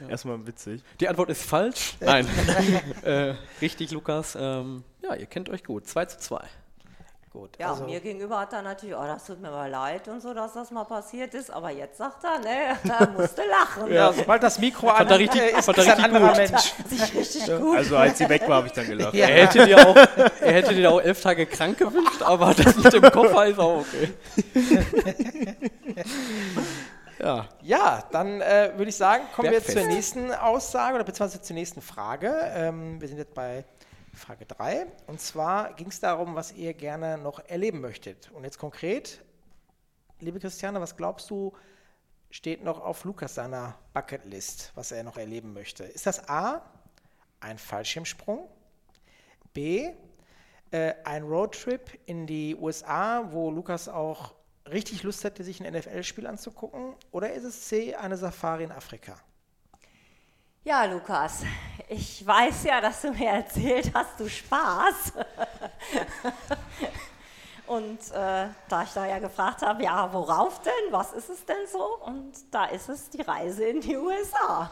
erstmal witzig. Die Antwort ist falsch. Nein. äh, richtig, Lukas. Ähm, ja, ihr kennt euch gut. 2 zu 2. Gut, Ja, also, mir gegenüber hat er natürlich, oh, das tut mir mal leid und so, dass das mal passiert ist. Aber jetzt sagt er, ne, er musste lachen. ja, sobald das Mikro an er richtig- ist, er ist ein anderer gut. Mensch. Sich richtig gut. Also als sie weg war, habe ich dann gelacht. Ja. Er hätte, dir auch, er hätte dir auch elf Tage krank gewünscht, aber das mit dem Koffer ist auch okay. ja, Ja, dann äh, würde ich sagen, kommen wir Bergfest. zur nächsten Aussage oder beziehungsweise zur nächsten Frage. Ähm, wir sind jetzt bei Frage 3. Und zwar ging es darum, was ihr gerne noch erleben möchtet. Und jetzt konkret, liebe Christiane, was glaubst du, steht noch auf Lukas seiner Bucketlist, was er noch erleben möchte? Ist das A, ein Fallschirmsprung? B, äh, ein Roadtrip in die USA, wo Lukas auch richtig Lust hätte, sich ein NFL-Spiel anzugucken? Oder ist es C, eine Safari in Afrika? Ja, Lukas, ich weiß ja, dass du mir erzählt hast, du Spaß. Und äh, da ich da ja gefragt habe, ja, worauf denn? Was ist es denn so? Und da ist es die Reise in die USA.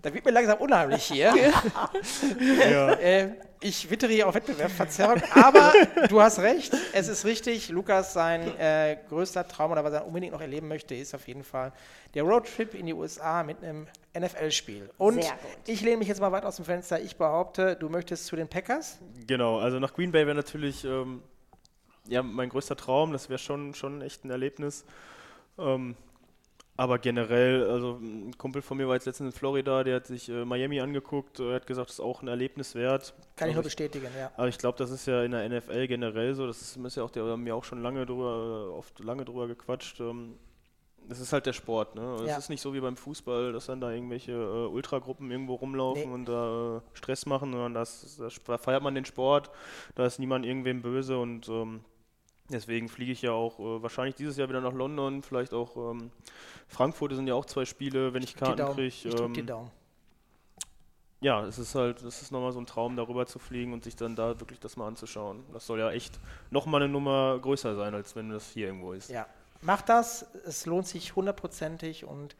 Da wird mir langsam unheimlich hier. äh, ich wittere hier auf Wettbewerbsverzerrung, aber du hast recht, es ist richtig. Lukas, sein äh, größter Traum oder was er unbedingt noch erleben möchte, ist auf jeden Fall der Roadtrip in die USA mit einem NFL-Spiel. Und ich lehne mich jetzt mal weit aus dem Fenster. Ich behaupte, du möchtest zu den Packers. Genau, also nach Green Bay wäre natürlich ähm, ja, mein größter Traum, das wäre schon, schon echt ein Erlebnis. Ähm, aber generell, also ein Kumpel von mir war jetzt letztens in Florida, der hat sich äh, Miami angeguckt, äh, hat gesagt, das ist auch ein Erlebnis wert. Kann ich nur bestätigen, ja. Aber ich glaube, das ist ja in der NFL generell so. Das ist, ist ja auch, der haben mir auch schon lange drüber, äh, oft lange drüber gequatscht. Ähm, das ist halt der Sport, ne? Es Ja. ist nicht so wie beim Fußball, dass dann da irgendwelche äh, Ultragruppen irgendwo rumlaufen Nee. und da äh, Stress machen, sondern das, das, da feiert man den Sport, da ist niemand irgendwem böse und ähm, deswegen fliege ich ja auch äh, wahrscheinlich dieses Jahr wieder nach London, vielleicht auch ähm, Frankfurt, das sind ja auch zwei Spiele, wenn ich Karten kriege. Ich drück die Daumen. Ja, es ist halt, es ist nochmal so ein Traum, darüber zu fliegen und sich dann da wirklich das mal anzuschauen. Das soll ja echt nochmal eine Nummer größer sein, als wenn das hier irgendwo ist. Ja, mach das. Es lohnt sich hundertprozentig und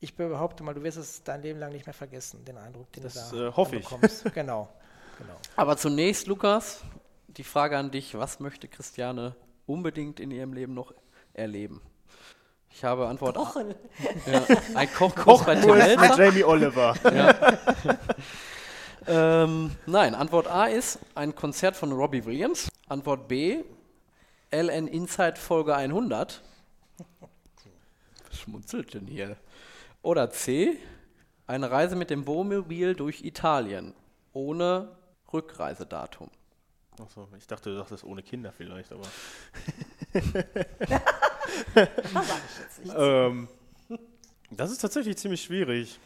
ich behaupte mal, du wirst es dein Leben lang nicht mehr vergessen, den Eindruck, den Das, du da äh, hoffe ich. bekommst. Genau, genau. Aber zunächst, Lukas, die Frage an dich: Was möchte Christiane unbedingt in ihrem Leben noch erleben? Ich habe Antwort A. Kochen. Ja, ein Kochkurs bei Tim mit Jamie Oliver. Ähm, nein, Antwort A ist ein Konzert von Robbie Williams. Antwort B, LN Inside Folge 100. Was schmunzelt denn hier? Oder C, eine Reise mit dem Wohnmobil durch Italien ohne Rückreisedatum. Achso, ich dachte, du dachtest ohne Kinder vielleicht, aber. Da sage ich jetzt nicht. Ähm, das ist tatsächlich ziemlich schwierig.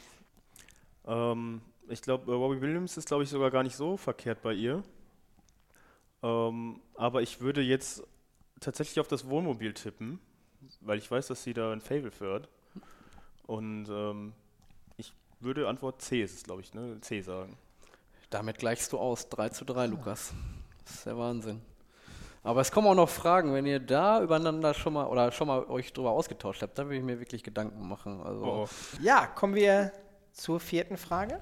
Ähm, ich glaube, Robbie Williams ist, glaube ich, sogar gar nicht so verkehrt bei ihr. Ähm, aber ich würde jetzt tatsächlich auf das Wohnmobil tippen, weil ich weiß, dass sie da ein Fable für hat. Und ähm, ich würde Antwort C ist es, glaube ich, ne? C sagen. Damit gleichst du aus. 3 zu 3, Lukas. Das ist der Wahnsinn. Aber es kommen auch noch Fragen, wenn ihr da übereinander schon mal oder schon mal euch drüber ausgetauscht habt, dann würde ich mir wirklich Gedanken machen. Also Oh, Ja, kommen wir zur vierten Frage.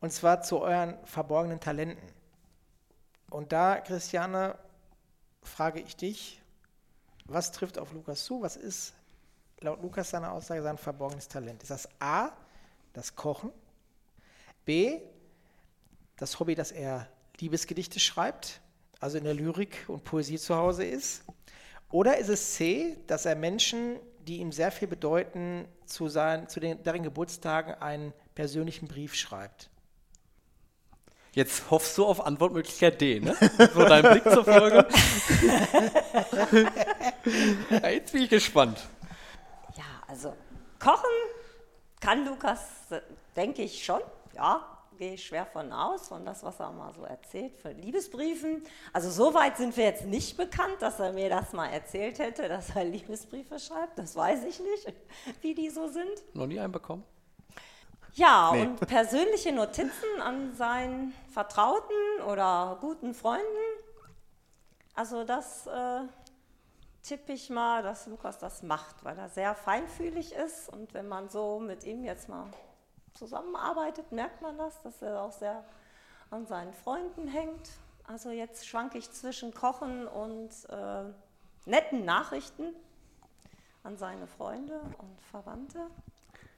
Und zwar zu euren verborgenen Talenten. Und da, Christiane, frage ich dich, was trifft auf Lukas zu? Was ist laut Lukas seiner Aussage sein verborgenes Talent? Ist das A, das Kochen? B, das Hobby, dass er Liebesgedichte schreibt, also in der Lyrik und Poesie zu Hause ist? Oder ist es C, dass er Menschen, die ihm sehr viel bedeuten, zu, seinen, zu den, deren Geburtstagen einen persönlichen Brief schreibt? Jetzt hoffst du auf Antwortmöglichkeit D, ne? So dein Blick zur Folge. ja, jetzt bin ich gespannt. Ja, also kochen kann Lukas, denke ich schon. Ja, gehe ich schwer von aus, von das, was er mal so erzählt, von Liebesbriefen. Also so weit sind wir jetzt nicht bekannt, dass er mir das mal erzählt hätte, dass er Liebesbriefe schreibt. Das weiß ich nicht, wie die so sind. Noch nie einen bekommen? Ja, Nee. und persönliche Notizen an seinen Vertrauten oder guten Freunden. Also das äh, tippe ich mal, dass Lukas das macht, weil er sehr feinfühlig ist. Und wenn man so mit ihm jetzt mal zusammenarbeitet, merkt man das, dass er auch sehr an seinen Freunden hängt. Also jetzt schwanke ich zwischen Kochen und äh, netten Nachrichten an seine Freunde und Verwandte.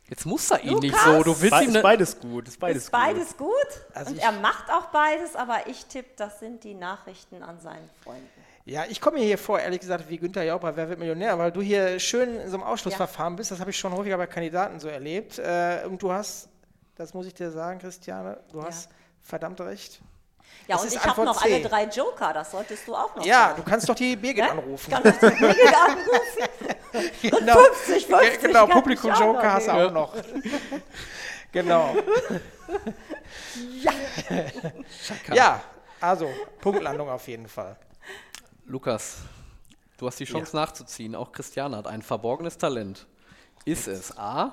Jetzt muss er ihn Lukas! nicht so. Du willst ihm ist ne beides gut. Ist beides, ist beides gut, Also und er macht auch beides, aber ich tippe, das sind die Nachrichten an seinen Freunden. Ja, ich komme mir hier vor, ehrlich gesagt, wie Günther Jauch bei Wer wird Millionär, weil du hier schön in so einem Ausschlussverfahren bist. Das habe ich schon häufiger bei Kandidaten so erlebt. Äh, und du hast, das muss ich dir sagen, Christiane, du Ja. hast verdammt recht. Ja, Es und ist ich habe noch C. alle drei Joker, das solltest du auch noch Ja, du sagen. kannst doch die Birgit Ne? anrufen. Kann ich die Birgit anrufen? genau. 50, 50 genau, Publikum Joker hast du auch noch. genau. Ja, also Punktlandung auf jeden Fall. Lukas, du hast die Chance nachzuziehen. Auch Christiane hat ein verborgenes Talent. Ist es A,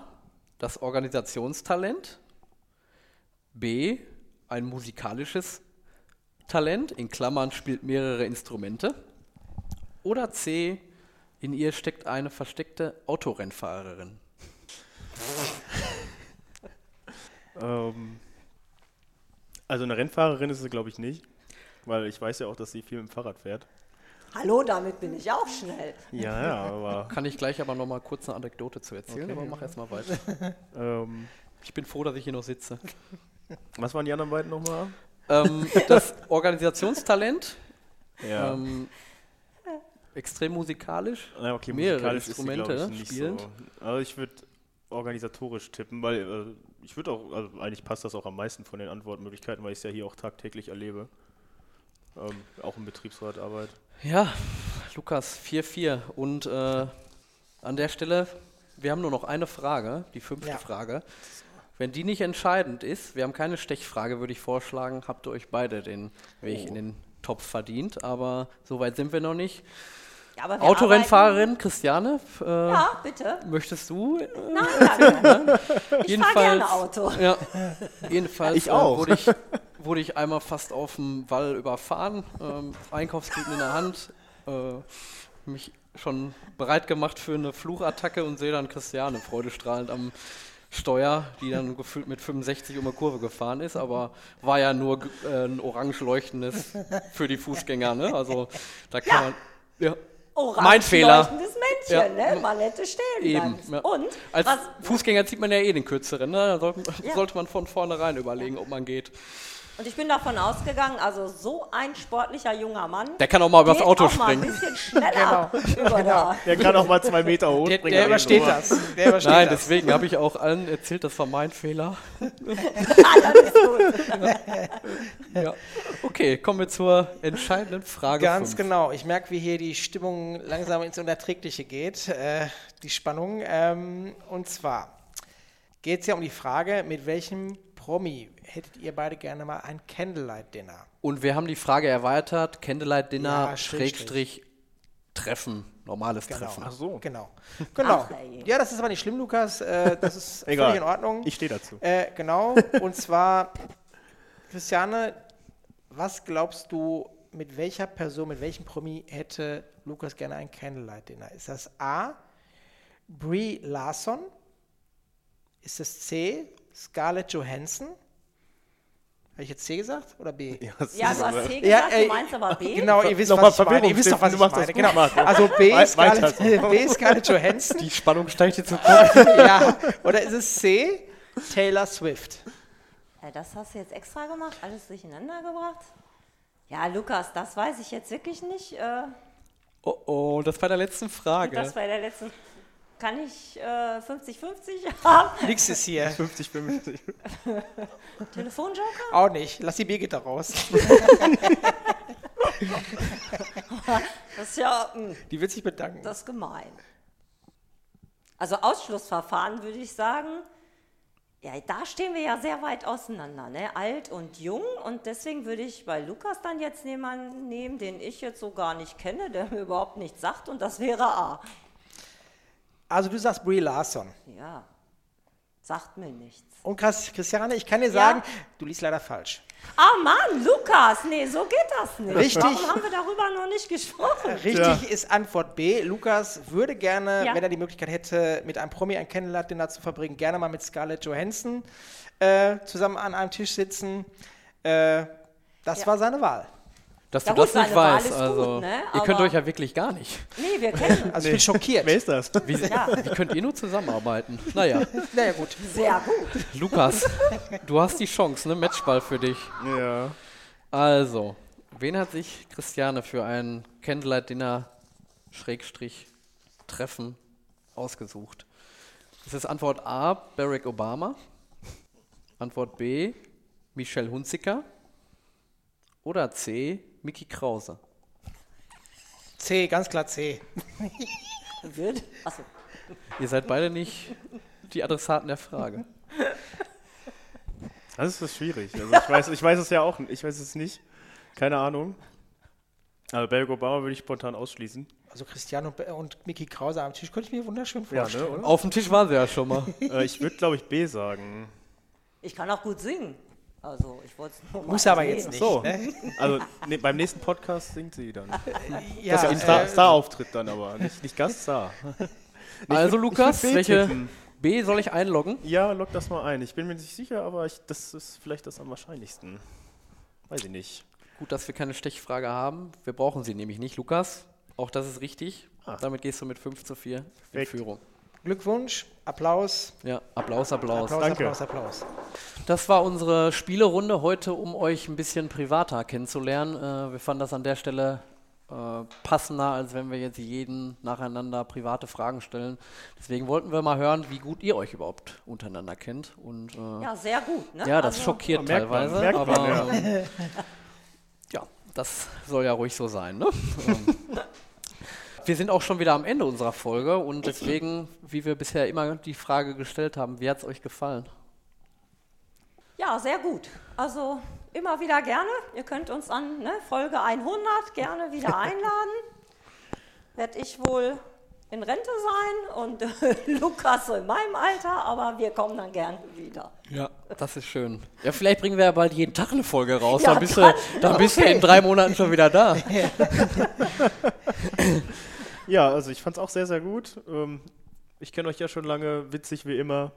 das Organisationstalent, B, ein musikalisches Talent, in Klammern spielt mehrere Instrumente, oder C, in ihr steckt eine versteckte Autorennfahrerin? Ähm, also eine Rennfahrerin ist sie, glaube ich, nicht. Weil ich weiß ja auch, dass sie viel mit dem Fahrrad fährt. Hallo, damit bin ich auch schnell. Ja, ja, aber Kann ich gleich aber noch mal kurz eine Anekdote zu erzählen, Okay. aber mach erst mal weiter. ähm, Ich bin froh, dass ich hier noch sitze. Was waren die anderen beiden nochmal? ähm, das Organisationstalent Ja. ähm, extrem musikalisch. Ja, okay, mehrere musikalisch ist sie, Instrumente ich, spielend. So. Also ich würde organisatorisch tippen, weil äh, ich würde auch, also eigentlich passt das auch am meisten von den Antwortmöglichkeiten, weil ich es ja hier auch tagtäglich erlebe. Ähm, auch im Betriebsrat Arbeit. Ja, Lukas 4-4. Und äh, an der Stelle, wir haben nur noch eine Frage, die fünfte Ja. Frage. Wenn die nicht entscheidend ist, wir haben keine Stechfrage, würde ich vorschlagen, habt ihr euch beide den Weg Oh. in den Topf verdient. Aber so weit sind wir noch nicht. Ja, Autorennfahrerin Christiane, äh, Ja, bitte. möchtest du? äh, Nein, danke. Ich Jedenfalls- fahre gerne Auto. Ja, jedenfalls Ich äh, auch. wurde, ich, wurde ich einmal fast auf dem Wall überfahren, ähm, Einkaufstüten in der Hand, äh, mich schon bereit gemacht für eine Fluchattacke und sehe dann Christiane freudestrahlend am Steuer, die dann gefühlt mit 65 um eine Kurve gefahren ist, aber war ja nur äh, ein orange leuchtendes für die Fußgänger, ne? Also da kann man. Ja. Orange Mein Fehler. leuchtendes Männchen, Ja. ne? Man hätte stehen Eben. Ja. Und? Als was, Fußgänger zieht man ja eh den kürzeren, ne? Da sollte, Ja. sollte man von vornherein überlegen, ob man geht. Und ich bin davon ausgegangen, also so ein sportlicher junger Mann. Der kann auch mal übers Auto auch mal ein springen. bisschen schneller über da. Der kann auch mal zwei Meter hoch. Der, der übersteht das. Der übersteht Nein, das. deswegen habe ich auch allen erzählt, das war mein Fehler. Alles gut. Ja. Okay, kommen wir zur entscheidenden Frage. Ganz fünf. genau. Ich merke, wie hier die Stimmung langsam ins Unerträgliche geht, äh, die Spannung. Ähm, und zwar geht es ja um die Frage, mit welchem Promi hättet ihr beide gerne mal ein Candlelight-Dinner? Und wir haben die Frage erweitert: Candlelight Dinner, Ja, Schrägstrich, Treffen, normales Genau. Treffen. Ach so. Genau. genau. Ach, ja, das ist aber nicht schlimm, Lukas. Äh, das ist Egal. völlig in Ordnung. Ich stehe dazu. Äh, genau. Und zwar, Christiane, was glaubst du, mit welcher Person, mit welchem Promi hätte Lukas gerne ein Candlelight-Dinner? Ist das A. Brie Larson? Ist es C. Scarlett Johansson? Habe ich jetzt C gesagt oder B? Ja, ist du hast C Ja, gesagt, ey, du meinst aber B. Genau, ihr wisst, was ich meine. Ihr wisst doch, was ich du machst meine. das Genau. Also B. Wei- Scarlett, weiter. B. Scarlett Johansson. Die Spannung steigt jetzt so ja. Oder ist es C. Taylor Swift? Äh, Das hast du jetzt extra gemacht, alles durcheinander gebracht? Ja, Lukas, das weiß ich jetzt wirklich nicht. Äh, Oh oh, das bei der letzten Frage. Das bei der letzten. Kann ich äh, 50-50 haben? Nix ist hier. 50, 50. Telefonjoker? Auch nicht. Lass die Birgitta raus. Das ist ja mh, Die wird sich bedanken. das ist gemein. Also Ausschlussverfahren würde ich sagen, ja, da stehen wir ja sehr weit auseinander, ne? alt und jung. Und deswegen würde ich bei Lukas dann jetzt jemanden nehmen, den ich jetzt so gar nicht kenne, der mir überhaupt nichts sagt. Und das wäre A. Also du sagst Brie Larson. Ja, sagt mir nichts. Und Chris- Christiane, ich kann dir Ja? sagen, du liest leider falsch. Ah Mann, Lukas, nee, so geht das nicht. Richtig. Warum haben wir darüber noch nicht gesprochen? Richtig ist Antwort B. Lukas würde gerne, Ja. wenn er die Möglichkeit hätte, mit einem Promi ein Candlelight-Dinner zu verbringen, gerne mal mit Scarlett Johansson äh, zusammen an einem Tisch sitzen. Äh, das Ja. war seine Wahl. Dass Ja du das nicht weißt. ist Also, gut, ne? ihr könnt euch ja wirklich gar nicht. Nee, wir kennen Also ich bin schockiert. Wer ist das? Wie, Ja. wie könnt ihr nur zusammenarbeiten? Naja, Naja gut. sehr gut. Lukas, du hast die Chance, ne? Matchball für dich. Ja. Also, wen hat sich Christiane für ein Candlelight-Dinner Schrägstrich Treffen ausgesucht? Ist es Antwort A, Barack Obama? Antwort B, Michelle Hunziker? Oder C, Mickey Krause? C, ganz klar C. Wird? Achso. Ihr seid beide nicht die Adressaten der Frage. Das ist schwierig. Also ich, weiß, ich weiß es ja auch nicht. Ich weiß es nicht. Keine Ahnung. Aber Barack Obama würde ich spontan ausschließen. Also Christiane und, Mickey Krause am Tisch könnte ich mir wunderschön Ja, vorstellen. ne, oder? Auf dem Tisch waren sie ja schon mal. äh, ich würde, glaube ich, B sagen. Ich kann auch gut singen. Also, ich wollte es Muss aber jetzt nicht. So. Ne? Also ne, beim nächsten Podcast singt sie dann. Ja, Das ist ein Star- äh, Star-Auftritt dann aber. Nicht, nicht Gaststar. Also, Lukas, B welche. B soll ich einloggen? Ja, log das mal ein. Ich bin mir nicht sicher, aber ich, das ist vielleicht das am wahrscheinlichsten. Weiß ich nicht. Gut, dass wir keine Stechfrage haben. Wir brauchen sie nämlich nicht, Lukas. Auch das ist richtig. Ah. Damit gehst du mit 5 zu 4 in Perfekt. Führung. Glückwunsch, Applaus, Ja, Applaus, Applaus. Applaus, Danke. Applaus, Applaus. Das war unsere Spielerunde heute, um euch ein bisschen privater kennenzulernen. Äh, wir fanden das an der Stelle äh, passender, als wenn wir jetzt jeden nacheinander private Fragen stellen. Deswegen wollten wir mal hören, wie gut ihr euch überhaupt untereinander kennt. Und, äh, Ja, sehr gut. Ne? ja, das Also, schockiert merkt man, teilweise, merkt man, aber ja. ähm, ja, das soll ja ruhig so sein. Ne? Wir sind auch schon wieder am Ende unserer Folge und deswegen, wie wir bisher immer die Frage gestellt haben, wie hat es euch gefallen? Ja, sehr gut. Also immer wieder gerne. Ihr könnt uns an ne, Folge 100 gerne wieder einladen. Werde ich wohl in Rente sein und Lukas so in meinem Alter, aber wir kommen dann gerne wieder. Ja, das ist schön. Ja, vielleicht bringen wir ja bald jeden Tag eine Folge raus. Ja, dann bist, du, dann- dann bist du in drei Monaten schon wieder da. Ja, also ich fand es auch sehr, sehr gut. Ähm, ich kenne euch ja schon lange, witzig wie immer.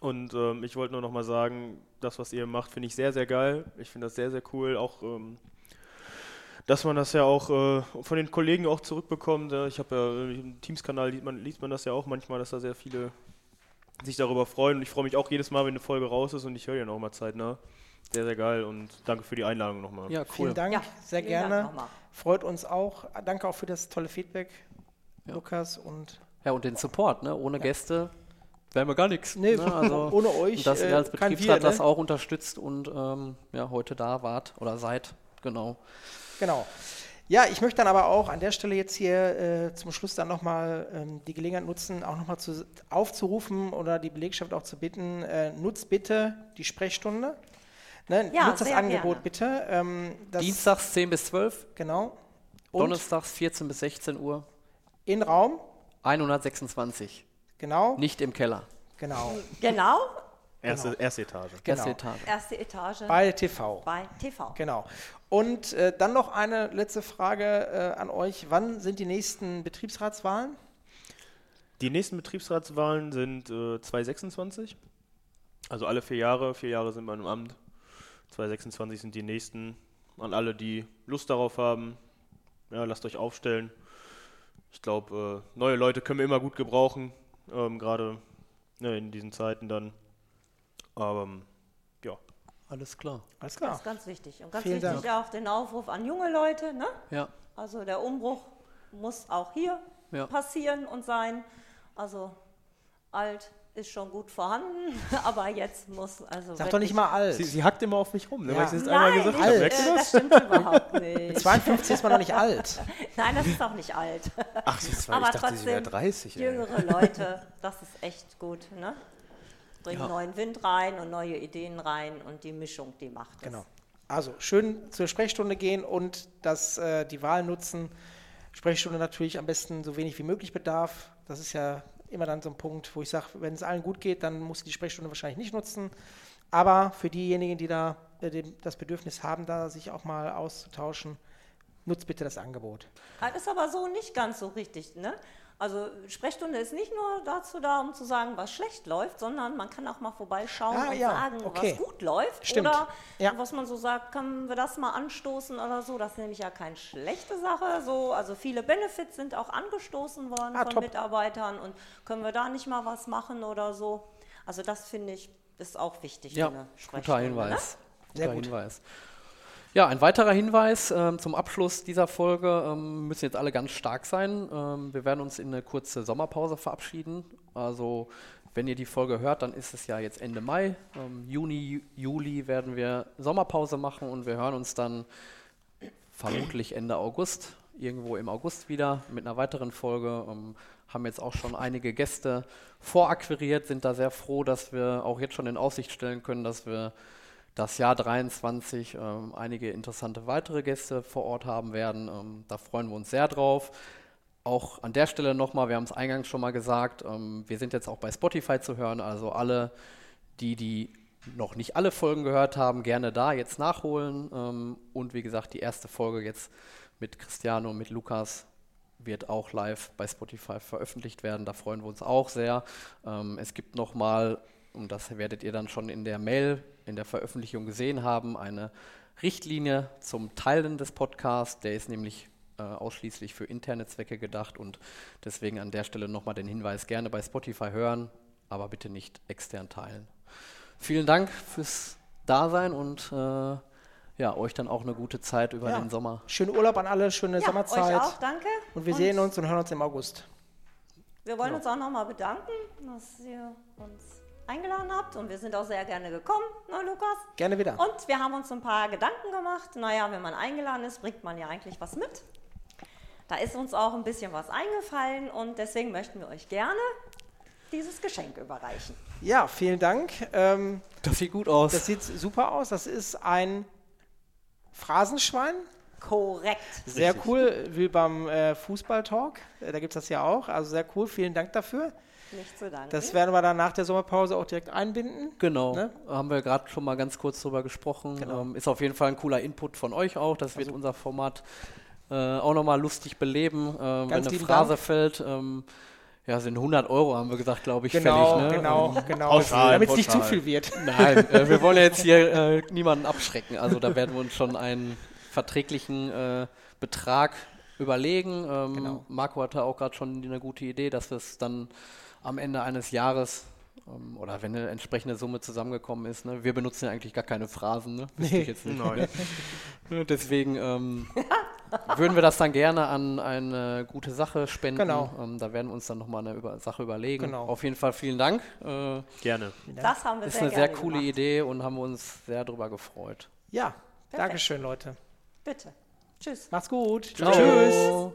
Und ähm, ich wollte nur noch mal sagen, das, was ihr macht, finde ich sehr, sehr geil. Ich finde das sehr, sehr cool. Auch, ähm, dass man das ja auch äh, von den Kollegen auch zurückbekommt. Ich habe ja äh, im Teams-Kanal liest man, liest man das ja auch manchmal, dass da sehr viele sich darüber freuen. Und ich freue mich auch jedes Mal, wenn eine Folge raus ist und ich höre ja noch mal zeitnah. Sehr, sehr geil und danke für die Einladung nochmal. Ja, cool. Vielen Dank, Ja, sehr vielen Dank gerne. nochmal. Freut uns auch. Danke auch für das tolle Feedback, Ja. Lukas. Und Ja, und den Support, ne? Ohne Gäste wären wir gar nichts. Nee, ne? also, ohne euch, und dass äh, ihr als kein Betriebsrat wir, das ne? auch unterstützt und ähm, ja, heute da wart oder seid. Genau. Genau. Ja, ich möchte dann aber auch an der Stelle jetzt hier äh, zum Schluss dann nochmal ähm, die Gelegenheit nutzen, auch nochmal aufzurufen oder die Belegschaft auch zu bitten, äh, nutzt bitte die Sprechstunde. Ne, Ja, nutzt das Angebot gerne. bitte. Ähm, das, Dienstags 10 bis 12, Genau. Und Donnerstags 14 bis 16 Uhr, in Raum. 126. Genau. Nicht im Keller. Genau. Genau, Erste, erste Etage. Erste Genau. Etage. erste Etage Bei TV. bei TV. Genau. Und äh, dann noch eine letzte Frage äh, an euch. Wann sind die nächsten Betriebsratswahlen? Die nächsten Betriebsratswahlen sind äh, 2026. Also alle vier Jahre. Vier Jahre sind wir im Amt. 2026 sind die nächsten. An alle, die Lust darauf haben, ja, lasst euch aufstellen. Ich glaube, äh, neue Leute können wir immer gut gebrauchen. Ähm, Gerade ne, in diesen Zeiten dann. Aber ähm, ja, Alles klar. Alles Das klar. ist ganz wichtig. Und ganz Vielen wichtig auch den Aufruf an junge Leute. Ne? Ja. Also der Umbruch muss auch hier Ja. passieren und sein. Also alt ist schon gut vorhanden, aber jetzt muss also Sag doch nicht mal alt. sie, sie hackt immer auf mich rum, ne, Ja. weil ich jetzt Nein, einmal gesagt nicht, habe. äh, Merkt ihr das stimmt überhaupt Mit nicht. 52 ist man noch nicht alt. Nein, das ist auch nicht alt. Ach, das war, aber ich dachte, sie wäre trotzdem 30. ey. jüngere Leute, das ist echt gut. Ne? Bringen Ja. neuen Wind rein und neue Ideen rein und die Mischung, die macht es. Genau. Also schön zur Sprechstunde gehen und das, äh, die Wahl nutzen. Sprechstunde natürlich am besten so wenig wie möglich bedarf. Das ist ja immer dann so ein Punkt, wo ich sage, wenn es allen gut geht, dann muss die Sprechstunde wahrscheinlich nicht nutzen. Aber für diejenigen, die da äh, das Bedürfnis haben, da sich auch mal auszutauschen, nutzt bitte das Angebot. Das ist aber so nicht ganz so richtig. Ne? Also Sprechstunde ist nicht nur dazu da, um zu sagen, was schlecht läuft, sondern man kann auch mal vorbeischauen Ah, und ja, sagen, okay. was gut läuft. Stimmt. Oder Ja. was man so sagt, können wir das mal anstoßen oder so. Das ist nämlich ja keine schlechte Sache. So, also viele Benefits sind auch angestoßen worden Ah, von top. Mitarbeitern und können wir da nicht mal was machen oder so. Also das finde ich ist auch wichtig. Ja, guter Sprechstunde, Hinweis. Sehr Guter gut. Hinweis. Ja, ein weiterer Hinweis ähm, zum Abschluss dieser Folge. Ähm, müssen jetzt alle ganz stark sein. Ähm, wir werden uns in eine kurze Sommerpause verabschieden. Also, wenn ihr die Folge hört, dann ist es ja jetzt Ende Mai. Ähm, Juni, Ju- Juli werden wir Sommerpause machen und wir hören uns dann vermutlich Ende August, irgendwo im August wieder mit einer weiteren Folge. Ähm, haben jetzt auch schon einige Gäste vorakquiriert, sind da sehr froh, dass wir auch jetzt schon in Aussicht stellen können, dass wir das Jahr 23 ähm, einige interessante weitere Gäste vor Ort haben werden. Ähm, da freuen wir uns sehr drauf. Auch an der Stelle nochmal, wir haben es eingangs schon mal gesagt, ähm, wir sind jetzt auch bei Spotify zu hören, also alle, die, die noch nicht alle Folgen gehört haben, gerne da jetzt nachholen. Ähm, und wie gesagt, die erste Folge jetzt mit Cristiano, mit Lukas wird auch live bei Spotify veröffentlicht werden. Da freuen wir uns auch sehr. Ähm, es gibt nochmal, und das werdet ihr dann schon in der Mail, in der Veröffentlichung gesehen haben, eine Richtlinie zum Teilen des Podcasts. Der ist nämlich äh, ausschließlich für interne Zwecke gedacht und deswegen an der Stelle nochmal den Hinweis, gerne bei Spotify hören, aber bitte nicht extern teilen. Vielen Dank fürs Dasein und äh, ja, euch dann auch eine gute Zeit über Ja. den Sommer. Schönen Urlaub an alle, schöne Ja, Sommerzeit. euch auch, danke. Und wir sehen uns und hören uns im August. Wir wollen uns auch nochmal bedanken, dass ihr uns eingeladen habt und wir sind auch sehr gerne gekommen, ne Lukas? Gerne wieder. Und wir haben uns ein paar Gedanken gemacht. Naja, wenn man eingeladen ist, bringt man ja eigentlich was mit. Da ist uns auch ein bisschen was eingefallen und deswegen möchten wir euch gerne dieses Geschenk überreichen. Ja, vielen Dank. Ähm, Das sieht gut aus. das sieht super aus. Das ist ein Phrasenschwein. Korrekt. Sehr cool, wie beim äh, Fußballtalk. Äh, da gibt es das ja auch. Also sehr cool. Vielen Dank dafür. Nicht zu danken. Das werden wir dann nach der Sommerpause auch direkt einbinden. Genau, Ne? haben wir gerade schon mal ganz kurz drüber gesprochen. Genau. Ähm, ist auf jeden Fall ein cooler Input von euch auch. Das wird unser Format äh, auch nochmal lustig beleben. Ähm, wenn eine Phrase Dank. fällt, ähm, ja, sind 100 Euro, haben wir gesagt, glaube ich, Genau, fällig. Ne? genau, Ähm, genau. Damit es nicht zu viel wird. Nein, äh, wir wollen ja jetzt hier äh, niemanden abschrecken. Also da werden wir uns schon einen verträglichen äh, Betrag überlegen. Ähm, Genau. Marco hatte auch gerade schon eine gute Idee, dass wir es dann am Ende eines Jahres ähm, oder wenn eine entsprechende Summe zusammengekommen ist. Ne? Wir benutzen ja eigentlich gar keine Phrasen. Ne? Wüsste ich jetzt nicht. Nein. Ne, Deswegen ähm, würden wir das dann gerne an eine gute Sache spenden. Genau. Ähm, da werden wir uns dann nochmal eine über Sache überlegen. Genau. Auf jeden Fall vielen Dank. Äh, Gerne. das haben wir ist sehr eine sehr coole gemacht. Idee und haben wir uns sehr darüber gefreut. Ja, Dankeschön, Leute. Bitte. Tschüss. Macht's gut. Ciao. Tschüss.